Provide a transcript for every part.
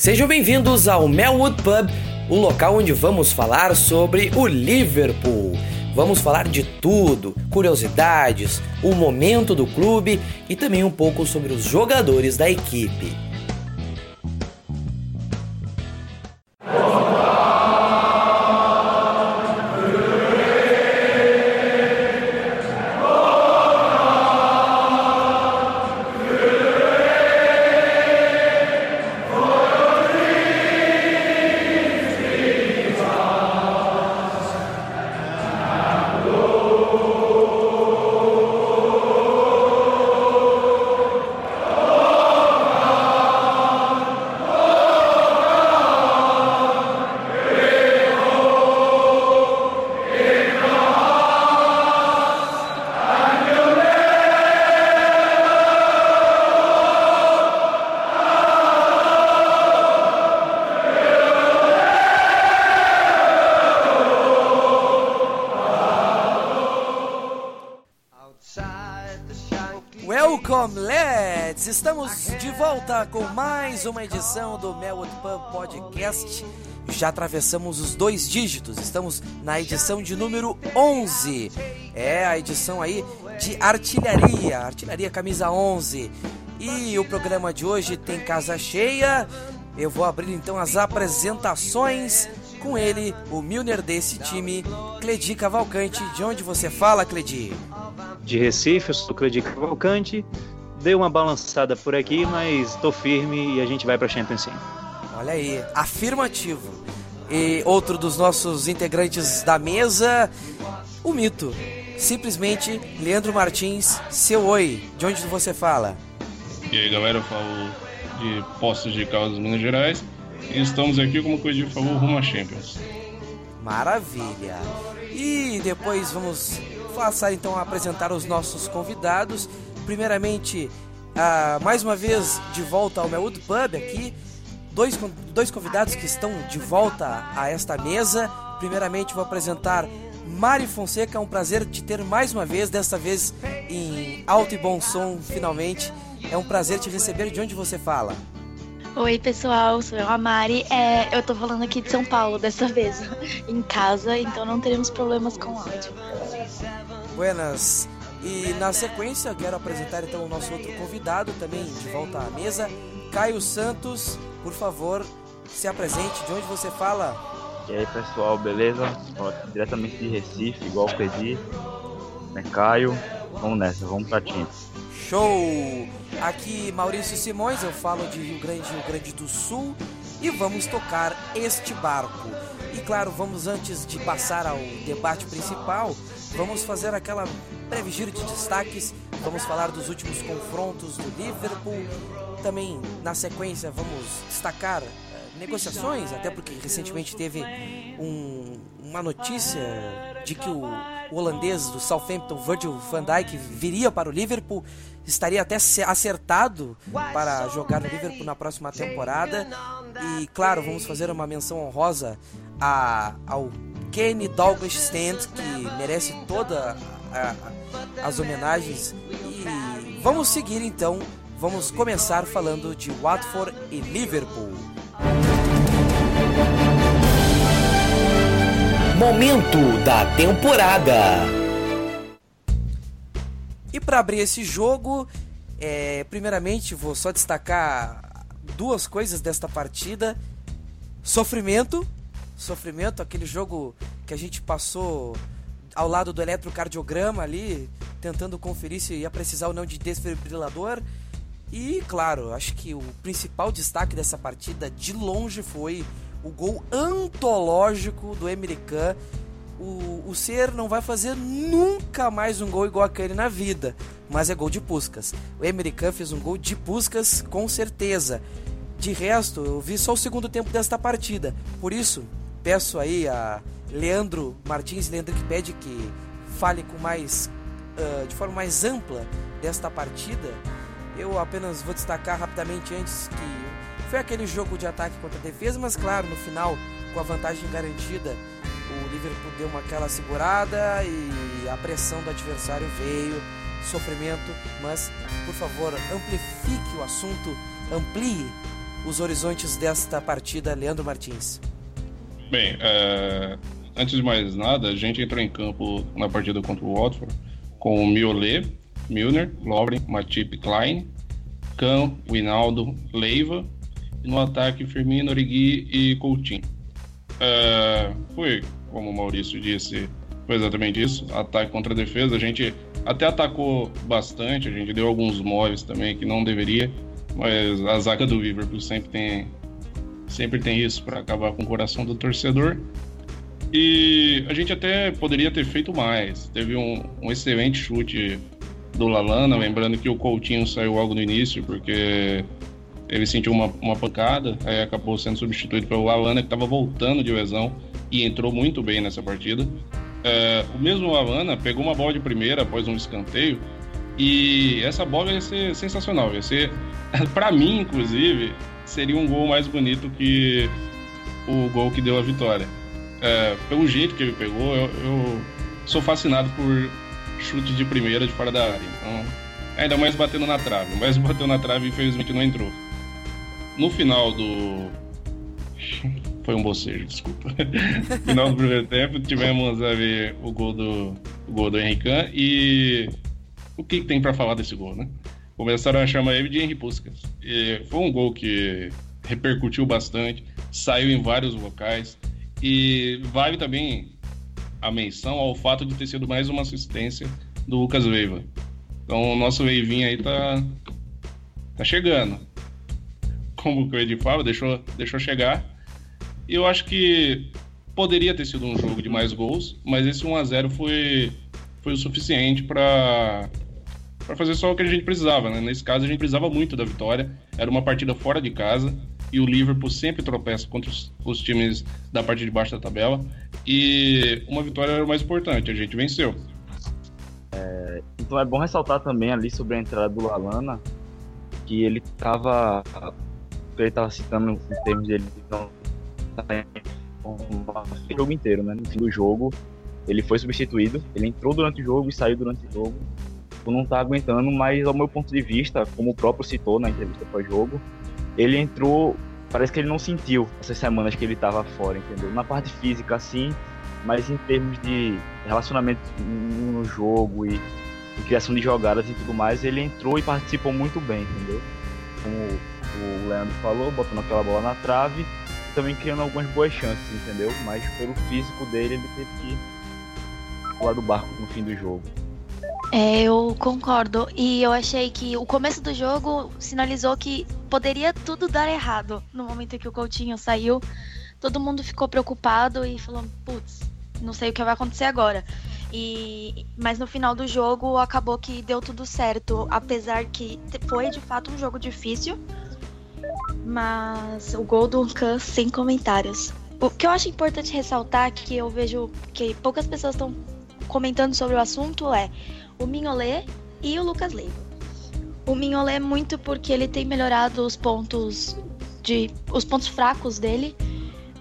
Sejam bem-vindos ao Melwood Pub, o local onde vamos falar sobre o Liverpool. Vamos falar de tudo, curiosidades, o momento do clube e também um pouco sobre os jogadores da equipe. Estamos de volta com mais uma edição do Melwood Pub Podcast. Já atravessamos os dois dígitos, estamos na edição de número 11. É a edição aí de artilharia, artilharia camisa 11. E o programa de hoje tem casa cheia. Eu vou abrir então as apresentações com ele, o Milner desse time, Cledi Cavalcante. De onde você fala, Cledi? de Recife, eu sou Cledir Cavalcante. Dei uma balançada por aqui, mas tô firme e a gente vai pra Champions sim. Olha aí, afirmativo. E outro dos nossos integrantes da mesa, o mito. Simplesmente Leandro Martins, seu oi. De onde você fala? E aí galera, eu falo de Postos de Caldas, Minas Gerais. E estamos aqui, como o Cledir falou, rumo a Champions. Maravilha. E depois vamos passar então a apresentar os nossos convidados. Primeiramente, uh, mais uma vez de volta ao Melwood Pub aqui. Dois, dois convidados que estão de volta a esta mesa. Primeiramente, vou apresentar Mari Fonseca. É um prazer te ter mais uma vez, desta vez em alto e bom som, finalmente. É um prazer te receber. De onde você fala? Oi, pessoal, sou eu, a Mari. É, eu tô falando aqui de São Paulo dessa vez, em casa, então não teremos problemas com áudio. Buenas. E na sequência, quero apresentar então o nosso outro convidado, também de volta à mesa, Caio Santos. Por favor, se apresente. De onde você fala? E aí, pessoal, beleza? diretamente de Recife, igual o Pedi. É Caio. Vamos nessa, vamos pra time. Show! Aqui Maurício Simões, eu falo de Rio Grande, Rio Grande do Sul e vamos tocar este barco. E claro, vamos antes de passar ao debate principal, vamos fazer aquela breve giro de destaques, vamos falar dos últimos confrontos do Liverpool, também na sequência vamos destacar uh, negociações, até porque recentemente teve um, uma notícia de que o, o holandês do Southampton, Virgil van Dijk, viria para o Liverpool. Estaria até acertado para jogar no Liverpool na próxima temporada. E claro, vamos fazer uma menção honrosa a, ao Kenny Douglas Stand, que merece toda as homenagens. E vamos seguir então, vamos começar falando de Watford e Liverpool. Momento da temporada. E para abrir esse jogo, é, primeiramente vou só destacar duas coisas desta partida: sofrimento, sofrimento, aquele jogo que a gente passou ao lado do eletrocardiograma ali, tentando conferir se ia precisar ou não de desfibrilador. E claro, acho que o principal destaque dessa partida de longe foi o gol antológico do American o, o Ser não vai fazer nunca mais um gol igual aquele na vida, mas é gol de Puscas. O American fez um gol de Puscas com certeza. De resto, eu vi só o segundo tempo desta partida. Por isso, peço aí a Leandro Martins, Leandro que pede que fale com mais uh, de forma mais ampla desta partida. Eu apenas vou destacar rapidamente antes que foi aquele jogo de ataque contra defesa, mas claro, no final, com a vantagem garantida, o Liverpool deu uma aquela segurada e a pressão do adversário veio, sofrimento, mas por favor amplifique o assunto, amplie os horizontes desta partida, Leandro Martins? Bem, é, antes de mais nada, a gente entrou em campo na partida contra o Watford com o Miolet, Milner, Lovren, Matip, Klein, Kahn, Winaldo, Leiva e no ataque Firmino, Origui e Coutinho. É, foi, como o Maurício disse, foi exatamente isso, ataque contra defesa. A gente até atacou bastante, a gente deu alguns móveis também que não deveria, mas a zaga do Liverpool sempre tem sempre tem isso para acabar com o coração do torcedor. E a gente até poderia ter feito mais. Teve um, um excelente chute do Lalana, lembrando que o Coutinho saiu logo no início, porque ele sentiu uma, uma pancada, aí acabou sendo substituído pelo Lalana, que estava voltando de lesão e entrou muito bem nessa partida. É, o mesmo Lalana pegou uma bola de primeira após um escanteio, e essa bola ia ser sensacional. Ia ser, para mim, inclusive, seria um gol mais bonito que o gol que deu a vitória. É, pelo jeito que ele pegou, eu, eu, sou fascinado por chute de primeira de fora da área. Então, ainda mais batendo na trave. Mas bateu na trave e infelizmente não entrou. No final do. Foi um bocejo, desculpa. no final do primeiro tempo, tivemos ali o gol do, o gol do Henrique e. O que tem para falar desse gol, né? Começaram a chamar ele de Henry Puskas. E foi um gol que repercutiu bastante, saiu em vários locais e vale também a menção ao fato de ter sido mais uma assistência do Lucas Veiva. Então o nosso Veivinho aí tá, tá chegando. Como o Edi fala, deixou, deixou chegar. E eu acho que poderia ter sido um jogo de mais gols, mas esse 1 a 0 foi, foi o suficiente para para fazer só o que a gente precisava, né? Nesse caso, a gente precisava muito da vitória. Era uma partida fora de casa e o Liverpool sempre tropeça contra os, os times da parte de baixo da tabela. E uma vitória era o mais importante, a gente venceu. É, então é bom ressaltar também ali sobre a entrada do Lalana, que ele estava ele estava citando em termos dele não o jogo inteiro, né? No fim do jogo, ele foi substituído, ele entrou durante o jogo e saiu durante o jogo tipo, não tá aguentando, mas ao meu ponto de vista, como o próprio citou na entrevista pós-jogo, ele entrou, parece que ele não sentiu essas semanas que ele tava fora, entendeu? Na parte física, sim, mas em termos de relacionamento no jogo e, e criação de jogadas e tudo mais, ele entrou e participou muito bem, entendeu? Como o Leandro falou, botando aquela bola na trave, também criando algumas boas chances, entendeu? Mas pelo físico dele, ele teve que pular do barco no fim do jogo. É, eu concordo. E eu achei que o começo do jogo sinalizou que poderia tudo dar errado. No momento em que o Coutinho saiu, todo mundo ficou preocupado e falou: putz, não sei o que vai acontecer agora. E, mas no final do jogo acabou que deu tudo certo, apesar que foi de fato um jogo difícil. Mas o gol do Khan sem comentários. O que eu acho importante ressaltar, que eu vejo que poucas pessoas estão comentando sobre o assunto, é o Mignolet e o Lucas Leiva. O Mignolet é muito porque ele tem melhorado os pontos de os pontos fracos dele.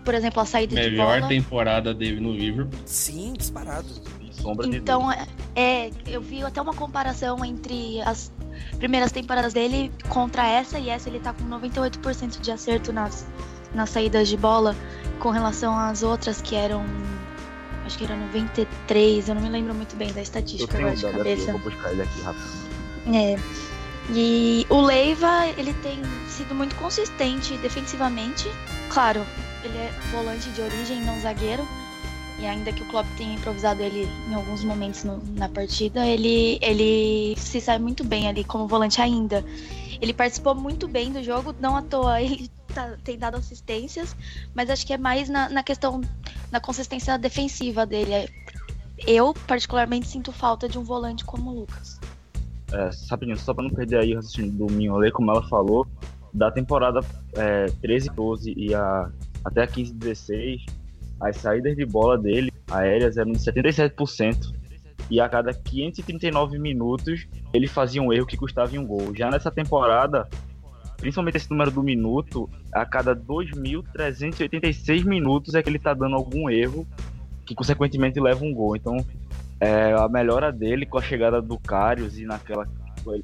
Por exemplo, a saída Melhor de bola. Melhor temporada dele no Liverpool. Sim, disparado. Sombra então, é, é, eu vi até uma comparação entre as primeiras temporadas dele contra essa e essa ele tá com 98% de acerto nas, nas saídas de bola com relação às outras que eram acho que era 93, eu não me lembro muito bem da estatística agora de cabeça. Aqui, vou buscar ele aqui rápido. É. E o Leiva, ele tem sido muito consistente defensivamente. Claro, ele é volante de origem, não zagueiro. E ainda que o Klopp tenha improvisado ele em alguns momentos no, na partida, ele, ele se sai muito bem ali como volante ainda. Ele participou muito bem do jogo, não à toa ele tá, tem dado assistências, mas acho que é mais na, na questão da consistência defensiva dele. Eu, particularmente, sinto falta de um volante como o Lucas. É, rapidinho, só pra não perder aí o raciocínio do Mignolet, como ela falou, da temporada é, 13 12 e a, até a 15 16, as saídas de bola dele, aéreas, eram de 77%. E a cada 539 minutos, ele fazia um erro que custava um gol. Já nessa temporada, principalmente esse número do minuto, a cada 2.386 minutos é que ele tá dando algum erro que consequentemente leva um gol. Então, é, a melhora dele com a chegada do Carius e naquela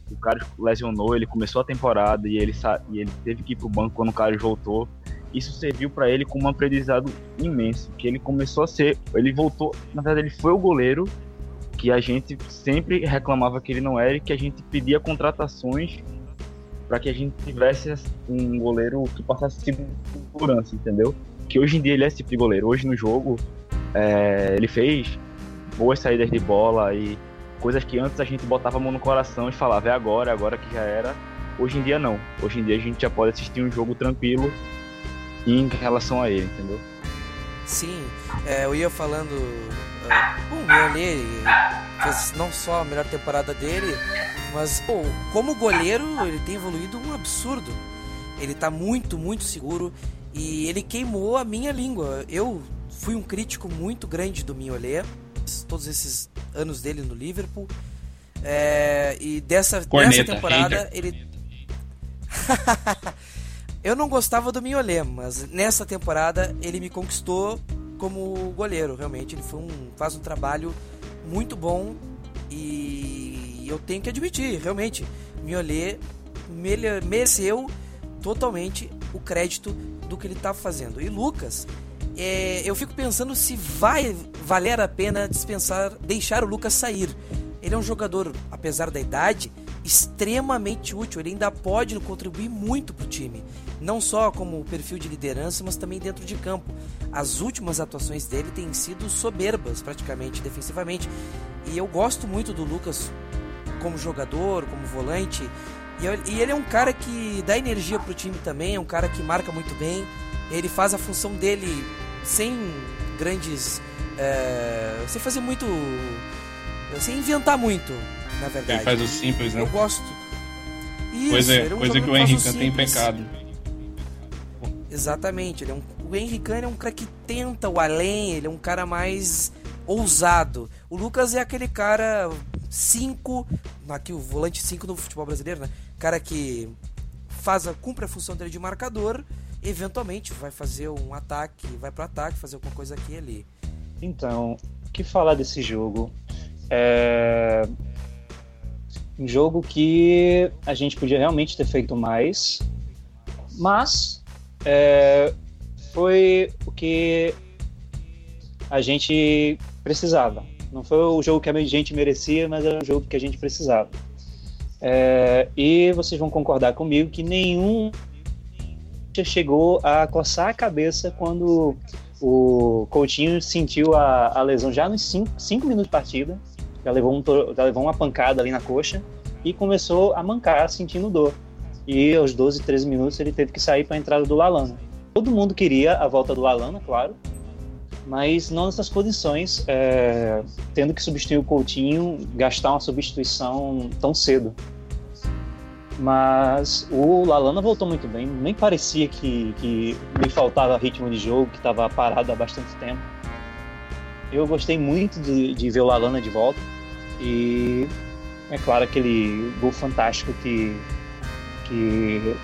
o cara lesionou, ele começou a temporada e ele, e ele teve que ir pro banco quando o cara voltou. Isso serviu para ele como um aprendizado imenso, que ele começou a ser, ele voltou, na verdade ele foi o goleiro que a gente sempre reclamava que ele não era e que a gente pedia contratações para que a gente tivesse um goleiro que passasse segurança, entendeu? Que hoje em dia ele é esse tipo de goleiro. Hoje no jogo é, ele fez boas saídas de bola e coisas que antes a gente botava a mão no coração e falava é agora, é agora que já era. Hoje em dia não. Hoje em dia a gente já pode assistir um jogo tranquilo em relação a ele, entendeu? Sim, é, eu ia falando. Uh, bom, o fez não só a melhor temporada dele, mas pô, como goleiro ele tem evoluído um absurdo. Ele tá muito, muito seguro e ele queimou a minha língua. Eu fui um crítico muito grande do Mignolet, todos esses anos dele no Liverpool. É, e dessa, Corneta, dessa temporada hater. ele. Eu não gostava do Mignolet, mas nessa temporada ele me conquistou como goleiro, realmente. Ele foi um, faz um trabalho muito bom e eu tenho que admitir, realmente, Mignolet mereceu totalmente o crédito do que ele está fazendo. E Lucas, é, eu fico pensando se vai valer a pena dispensar, deixar o Lucas sair. Ele é um jogador, apesar da idade, extremamente útil. Ele ainda pode contribuir muito para o time, não só como perfil de liderança, mas também dentro de campo. As últimas atuações dele têm sido soberbas, praticamente defensivamente. E eu gosto muito do Lucas como jogador, como volante. E ele é um cara que dá energia para o time também, é um cara que marca muito bem. Ele faz a função dele sem grandes. É, sem fazer muito. sem inventar muito na verdade. Ele faz o simples, né? Eu gosto. Isso, coisa é, um coisa que o Henrique tem pecado. Exatamente, ele é um, o Henrique é um cara que tenta o além, ele é um cara mais ousado. O Lucas é aquele cara 5, aqui o volante 5 no futebol brasileiro, né? Cara que faz a, cumpre a função dele de marcador, eventualmente vai fazer um ataque, vai pro ataque, fazer alguma coisa aqui e ali. Então, o que falar desse jogo? É... Um jogo que a gente podia realmente ter feito mais, mas é, foi o que a gente precisava. Não foi o jogo que a gente merecia, mas era o jogo que a gente precisava. É, e vocês vão concordar comigo que nenhum chegou a coçar a cabeça quando o Coutinho sentiu a, a lesão já nos 5 minutos de partida já levou, um, já levou uma pancada ali na coxa e começou a mancar, sentindo dor. E aos 12, 13 minutos ele teve que sair para a entrada do Lalana. Todo mundo queria a volta do Lalana, claro, mas não nessas condições, é, tendo que substituir o Coutinho, gastar uma substituição tão cedo. Mas o Lalana voltou muito bem, nem parecia que, que me faltava ritmo de jogo, que estava parado há bastante tempo. Eu gostei muito de, de ver o Lalana de volta. E é claro aquele gol fantástico que, que,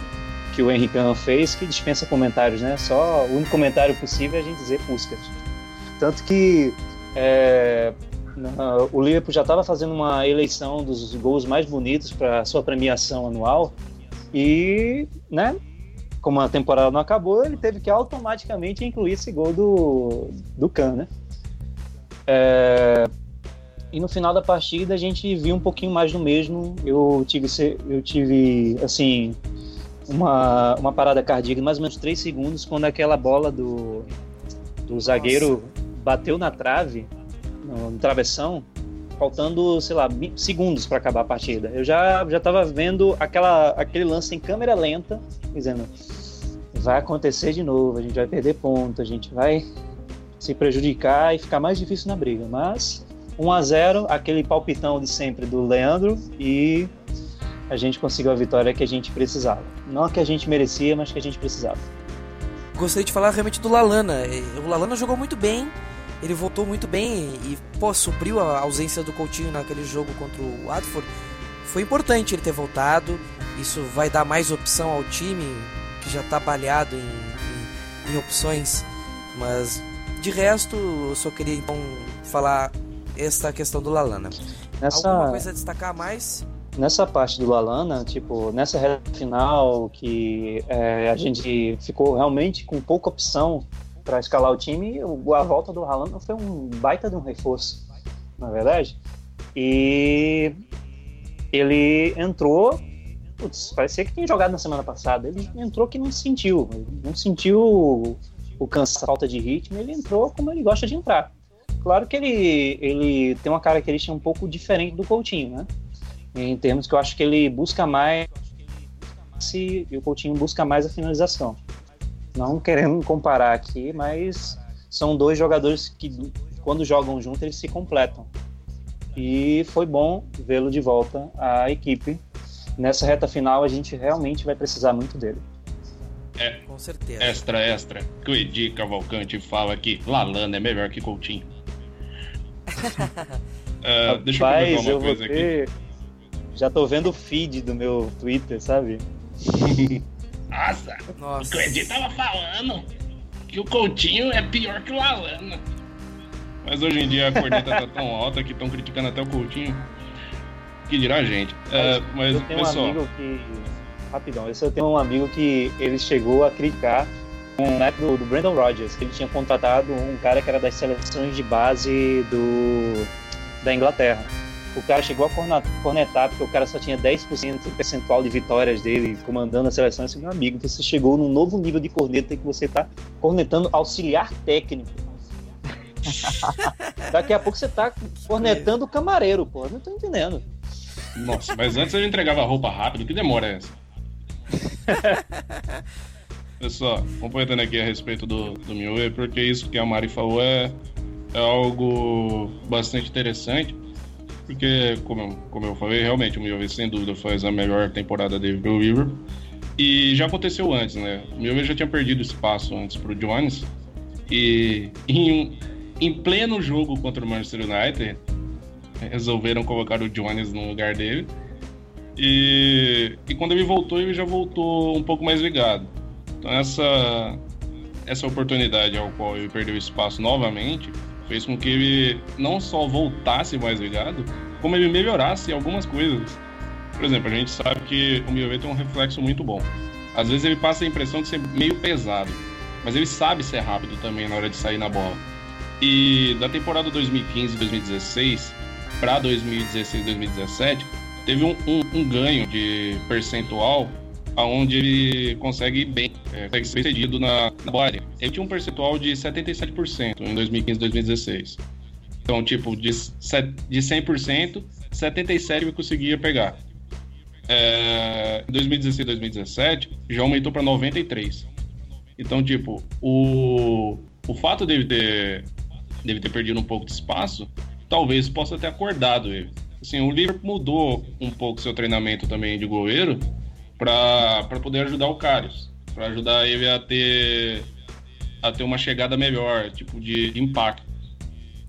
que o Henrique fez, que dispensa comentários, né? Só o único comentário possível é a gente dizer Puskas. Tanto que é, o Liverpool já estava fazendo uma eleição dos gols mais bonitos para sua premiação anual e, né? Como a temporada não acabou, ele teve que automaticamente incluir esse gol do, do Kahn, né? É, e no final da partida a gente viu um pouquinho mais do mesmo. Eu tive, eu tive assim, uma, uma parada cardíaca mais ou menos 3 segundos quando aquela bola do, do zagueiro bateu na trave, no, no travessão, faltando, sei lá, segundos para acabar a partida. Eu já já estava vendo aquela, aquele lance em câmera lenta, dizendo: vai acontecer de novo, a gente vai perder ponto, a gente vai se prejudicar e ficar mais difícil na briga. Mas 1 a 0 aquele palpitão de sempre do Leandro e a gente conseguiu a vitória que a gente precisava. Não a que a gente merecia, mas que a gente precisava. Gostaria de falar realmente do Lalana. O Lalana jogou muito bem, ele voltou muito bem e pô, supriu a ausência do Coutinho naquele jogo contra o Watford. Foi importante ele ter voltado. Isso vai dar mais opção ao time que já está balhado em, em, em opções. Mas de resto, eu só queria então falar esta questão do Lalana. Nessa... Alguma coisa a destacar mais? nessa parte do Lalana, tipo, nessa reta final que é, a gente ficou realmente com pouca opção para escalar o time, a volta do Lalana foi um baita de um reforço, na verdade. E ele entrou, putz, parecia que tinha jogado na semana passada. Ele entrou que não sentiu, não sentiu o cansaço, a falta de ritmo, ele entrou como ele gosta de entrar. Claro que ele, ele tem uma característica um pouco diferente do Coutinho, né? Em termos que eu acho que ele busca mais se o Coutinho busca mais a finalização. Não querendo comparar aqui, mas são dois jogadores que quando jogam juntos eles se completam. E foi bom vê-lo de volta à equipe. Nessa reta final a gente realmente vai precisar muito dele. É, com certeza. Extra, extra. Que o Edi Cavalcante fala que Lalana é melhor que Coutinho. uh, deixa eu comentar uma coisa ter... aqui. Já tô vendo o feed do meu Twitter, sabe? Nossa, Nossa. o Edi tava falando que o Coutinho é pior que o Lalana. Mas hoje em dia a corneta tá tão alta que estão criticando até o Coutinho. Que dirá a gente. Uh, mas, eu tenho pessoal... um amigo que rapidão. Esse eu tenho um amigo que ele chegou a criticar um método do Brandon Rodgers, que ele tinha contratado um cara que era das seleções de base do, da Inglaterra. O cara chegou a cornetar porque o cara só tinha 10% do percentual de vitórias dele comandando a seleção. Esse meu amigo, você chegou num novo nível de corneta que você está cornetando auxiliar técnico. Daqui a pouco você está cornetando o camareiro, pô. Não tô entendendo. Nossa, mas antes eu entregava roupa rápido, que demora é essa? Pessoal, complementando aqui a respeito do, do Mioe, porque isso que a Mari falou é, é algo bastante interessante. Porque, como, como eu falei, realmente o Mioe sem dúvida faz a melhor temporada dele pro River. E já aconteceu antes, né? O Mioe já tinha perdido espaço antes pro Jones. E em, em pleno jogo contra o Manchester United, resolveram colocar o Jones no lugar dele. E, e quando ele voltou, ele já voltou um pouco mais ligado. Então essa, essa oportunidade ao qual ele perdeu espaço novamente fez com que ele não só voltasse mais ligado, como ele melhorasse algumas coisas. Por exemplo, a gente sabe que o Miovet tem um reflexo muito bom. Às vezes ele passa a impressão de ser meio pesado, mas ele sabe ser rápido também na hora de sair na bola. E da temporada 2015-2016 para 2016-2017, teve um, um, um ganho de percentual aonde ele consegue bem, é, consegue ser cedido na, na área. Ele tinha um percentual de 77% em 2015 2016. Então, tipo, de, de 100%, 77% ele conseguia pegar. É, em 2016 2017, já aumentou para 93%. Então, tipo, o, o fato dele ter, dele ter perdido um pouco de espaço, talvez possa ter acordado ele assim, o Liverpool mudou um pouco seu treinamento também de goleiro para poder ajudar o Karius, para ajudar ele a ter a ter uma chegada melhor, tipo de, de impacto.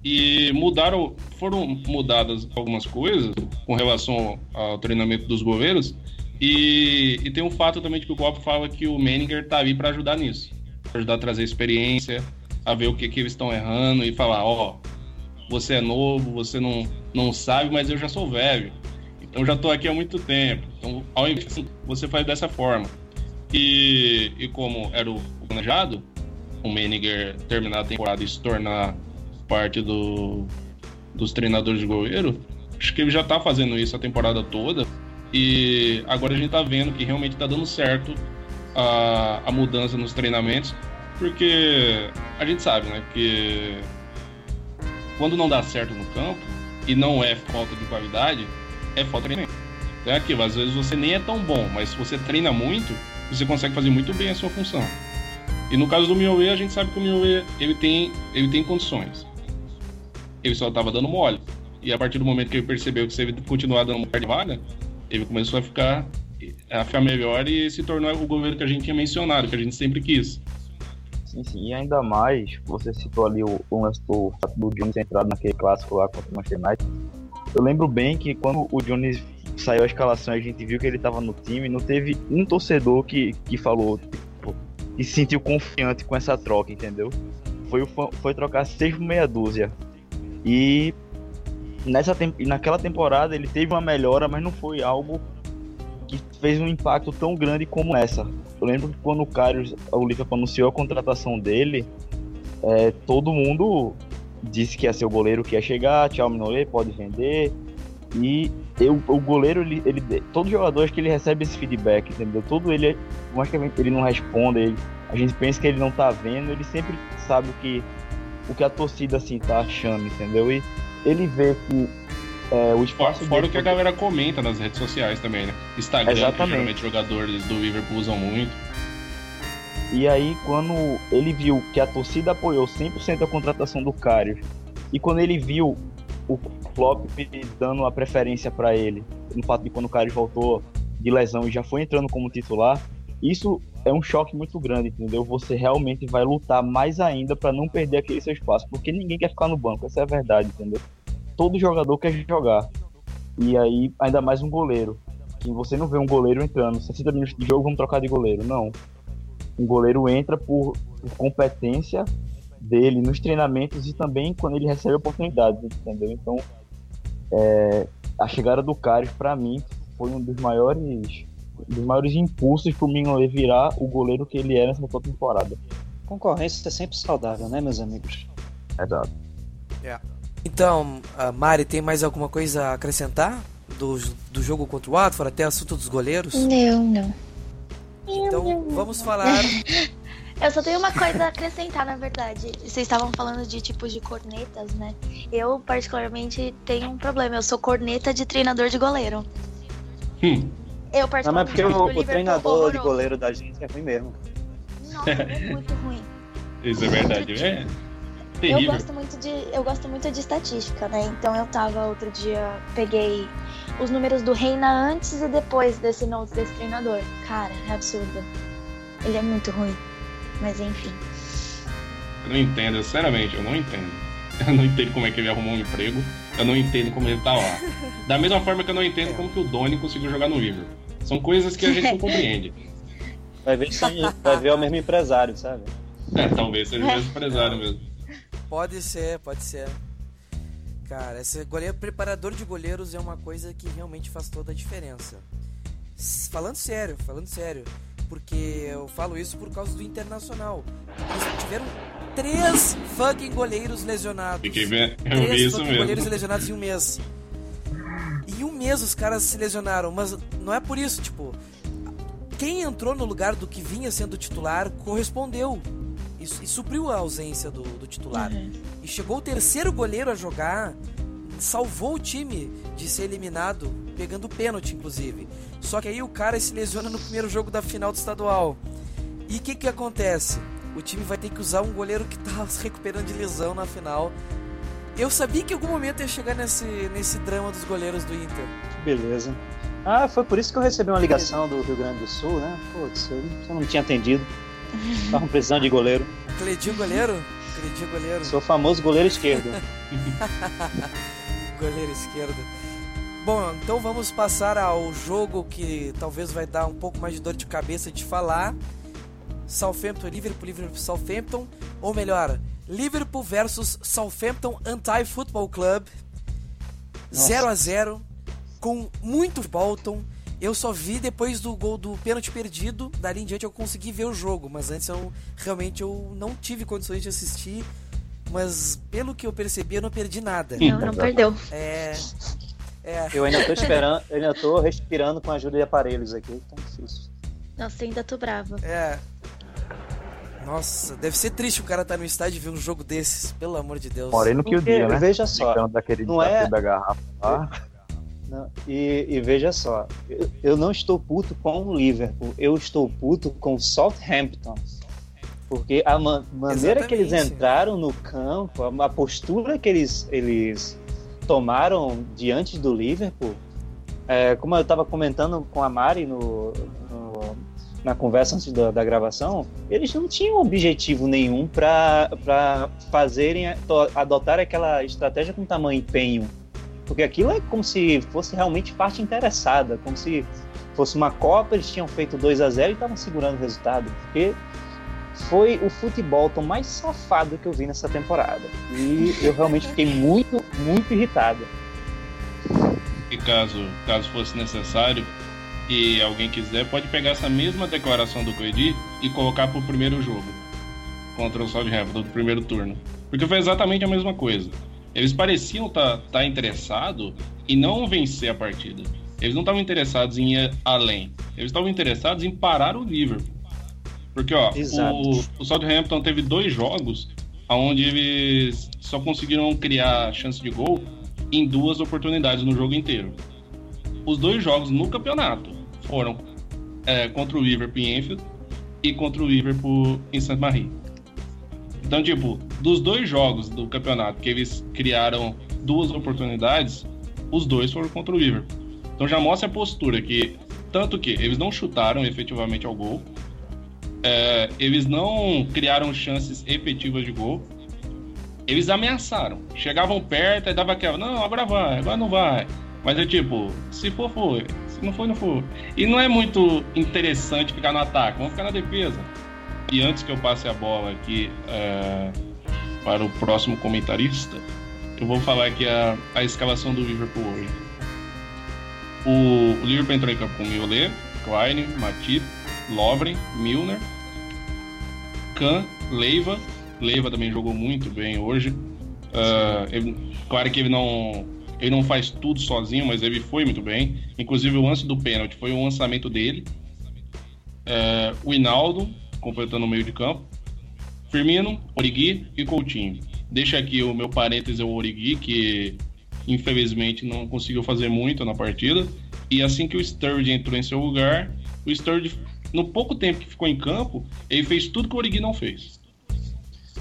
E mudaram, foram mudadas algumas coisas com relação ao treinamento dos goleiros. E, e tem um fato também de que o Klopp fala que o Menninger tá ali para ajudar nisso, pra ajudar a trazer experiência, a ver o que, que eles estão errando e falar, ó, oh, você é novo, você não, não sabe, mas eu já sou velho. Então já estou aqui há muito tempo. Então, ao invés você faz dessa forma. E, e como era o planejado, o Meniger terminar a temporada e se tornar parte do, dos treinadores de goleiro, acho que ele já está fazendo isso a temporada toda. E agora a gente está vendo que realmente está dando certo a, a mudança nos treinamentos, porque a gente sabe, né, que quando não dá certo no campo, e não é falta de qualidade, é falta treinamento. É aquilo, às vezes você nem é tão bom, mas se você treina muito, você consegue fazer muito bem a sua função. E no caso do Mioe, a gente sabe que o Mioe ele tem, ele tem condições. Ele só estava dando mole. E a partir do momento que ele percebeu que se ele continuar dando mole de vaga, ele começou a ficar, a ficar melhor e se tornou o governo que a gente tinha mencionado, que a gente sempre quis. Sim, sim, e ainda mais, você citou ali o, o do fato do Jones entrado naquele clássico lá contra o Manchester United. Eu lembro bem que quando o Jones saiu a escalação e a gente viu que ele estava no time, não teve um torcedor que, que falou, tipo, se sentiu confiante com essa troca, entendeu? Foi, foi trocar seis por meia dúzia. E nessa naquela temporada ele teve uma melhora, mas não foi algo que fez um impacto tão grande como essa. Eu lembro que quando o Carlos, o Liverpool anunciou a contratação dele, é, todo mundo disse que ia ser o goleiro que ia chegar, tchau Minolet, pode vender. E eu, o goleiro, ele, ele, todo jogador acho que ele recebe esse feedback, entendeu? Todo ele, mais que ele não responda, ele, a gente pensa que ele não tá vendo, ele sempre sabe o que, o que a torcida assim tá achando, entendeu? E ele vê que é, o espaço. Fora o que a galera comenta nas redes sociais também, né? Instagram, Exatamente. que geralmente jogadores do Liverpool usam muito. E aí, quando ele viu que a torcida apoiou 100% a contratação do Karius, e quando ele viu o Klopp dando a preferência para ele, no fato de quando o Karius voltou de lesão e já foi entrando como titular, isso é um choque muito grande, entendeu? Você realmente vai lutar mais ainda para não perder aquele seu espaço, porque ninguém quer ficar no banco, essa é a verdade, entendeu? todo jogador quer jogar. E aí, ainda mais um goleiro. Que você não vê um goleiro entrando, 60 minutos de jogo, vamos trocar de goleiro. Não. Um goleiro entra por, por competência dele nos treinamentos e também quando ele recebe oportunidades, entendeu? Então, é, a chegada do Carlos, para mim, foi um dos maiores dos maiores impulsos pro Mignolet virar o goleiro que ele é nessa temporada. Concorrência é sempre saudável, né, meus amigos? Exato. Yeah. Então, Mari, tem mais alguma coisa a acrescentar do, do jogo contra o Watford, até assunto dos goleiros? Não, não. Então, vamos falar. Eu só tenho uma coisa a acrescentar, na verdade. Vocês estavam falando de tipos de cornetas, né? Eu, particularmente, tenho um problema. Eu sou corneta de treinador de goleiro. Hum. Eu, Não, mas porque particularmente, o, o treinador de horroroso. goleiro da gente é ruim mesmo. Nossa, é muito ruim. Isso é verdade, é Eu terrível. gosto muito de eu gosto muito de estatística, né? Então eu tava outro dia, peguei os números do Reina antes e depois desse notes desse treinador. Cara, é absurdo. Ele é muito ruim. Mas enfim. Eu não entendo, sinceramente, eu não entendo. Eu não entendo como é que ele arrumou um emprego. Eu não entendo como ele tá lá. Da mesma forma que eu não entendo como que o Doni conseguiu jogar no River. São coisas que a gente não compreende. Vai ver, se- vai ver o mesmo empresário, sabe? É, talvez seja o mesmo empresário mesmo. Pode ser, pode ser. Cara, esse goleiro preparador de goleiros é uma coisa que realmente faz toda a diferença. Falando sério, falando sério, porque eu falo isso por causa do Internacional. Eles tiveram três fucking goleiros lesionados. Fiquei vendo, eu Três vi isso fucking goleiros mesmo. lesionados em um mês. Em um mês os caras se lesionaram, mas não é por isso, tipo, quem entrou no lugar do que vinha sendo titular correspondeu e, e supriu a ausência do, do titular. E chegou o terceiro goleiro a jogar, salvou o time de ser eliminado, pegando pênalti, inclusive. Só que aí o cara se lesiona no primeiro jogo da final do estadual. E o que, que acontece? O time vai ter que usar um goleiro que tá se recuperando de lesão na final. Eu sabia que em algum momento ia chegar nesse, nesse drama dos goleiros do Inter. Que beleza. Ah, foi por isso que eu recebi uma ligação do Rio Grande do Sul, né? Putz, eu eu não tinha atendido. Estavam precisando de goleiro. Cledinho goleiro? Cledinho goleiro. Sou famoso goleiro esquerdo. Goleiro esquerdo. Bom, então vamos passar ao jogo que talvez vai dar um pouco mais de dor de cabeça de falar. Southampton, Liverpool, Liverpool, Southampton. Ou melhor, Liverpool versus Southampton Anti-Football Club. Nossa. 0 a 0 com muito Bolton. Eu só vi depois do gol do pênalti perdido, dali em diante eu consegui ver o jogo, mas antes eu realmente eu não tive condições de assistir, mas pelo que eu percebi eu não perdi nada. Não, não perdeu. É. É. Eu ainda tô esperando, eu ainda tô respirando com a ajuda de aparelhos aqui, tá difícil. Nossa, ainda tô brava. É. Nossa, deve ser triste o cara estar no estádio e ver um jogo desses, pelo amor de Deus. Moreno que o dia, né? veja só, daquele não é- da garrafa lá. Não, e, e veja só, eu, eu não estou puto com o Liverpool, eu estou puto com o Southampton. Porque a ma- maneira que eles Exatamente. entraram no campo, a, a postura que eles, eles tomaram diante do Liverpool, é, como eu estava comentando com a Mari no, no- na conversa antes da, da gravação, eles não tinham objetivo nenhum para fazerem, adotar aquela estratégia com tamanho empenho. Porque aquilo é como se fosse realmente parte interessada, como se fosse uma Copa, eles tinham feito 2 a 0 e estavam segurando o resultado. Porque foi o futebol tão mais safado que eu vi nessa temporada. E eu realmente fiquei muito, muito irritado. e caso, caso fosse necessário e alguém quiser, pode pegar essa mesma declaração do Coedi e colocar pro primeiro jogo contra o Southampton do primeiro turno. Porque foi exatamente a mesma coisa. Eles pareciam estar tá, tá interessados em não vencer a partida. Eles não estavam interessados em ir além. Eles estavam interessados em parar o Liverpool. Porque, ó, o, o Southampton teve dois jogos onde eles só conseguiram criar chance de gol em duas oportunidades no jogo inteiro. Os dois jogos no campeonato foram é, contra o Liverpool em Enfield e contra o Liverpool em St. Então, tipo, dos dois jogos do campeonato que eles criaram duas oportunidades, os dois foram contra o Liverpool. Então já mostra a postura que, tanto que eles não chutaram efetivamente ao gol, é, eles não criaram chances efetivas de gol, eles ameaçaram. Chegavam perto e dava aquela, não, agora vai, agora não vai. Mas é tipo, se for, foi. Se não for, não for. E não é muito interessante ficar no ataque, vamos ficar na defesa. E antes que eu passe a bola aqui é, para o próximo comentarista, eu vou falar aqui a, a escalação do Liverpool hoje. O, o Liverpool entrou em campo com Miolet, Klein, Matip, Lovren, Milner, Kahn, Leiva. Leiva também jogou muito bem hoje. Uh, ele, claro que ele não, ele não faz tudo sozinho, mas ele foi muito bem. Inclusive o lance do pênalti foi um lançamento dele. Uh, o Hinaldo, completando o meio de campo. Firmino, Origui e Coutinho. Deixa aqui o meu parêntese, o Origui, que infelizmente não conseguiu fazer muito na partida. E assim que o Sturridge entrou em seu lugar, o Sturridge, no pouco tempo que ficou em campo, ele fez tudo que o Origi não fez.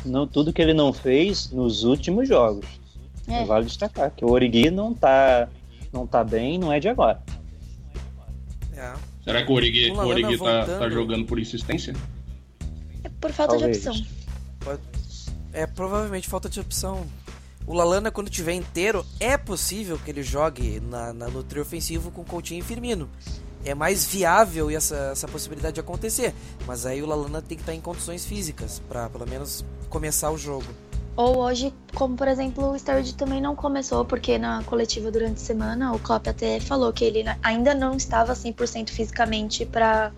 Não, tudo que ele não fez nos últimos jogos. É. Vale destacar que o Origi não tá, não tá bem, não é de agora. É. Será que o Origi, o Origi tá, tá, jogando por insistência? É por falta Talvez. de opção. É provavelmente falta de opção. O Lalana, quando tiver inteiro, é possível que ele jogue na, na, no trio ofensivo com Coutinho e Firmino. É mais viável essa, essa possibilidade de acontecer. Mas aí o Lalana tem que estar em condições físicas para pelo menos começar o jogo. Ou hoje, como por exemplo, o Sturridge também não começou, porque na coletiva durante a semana o Klopp até falou que ele ainda não estava 100% fisicamente para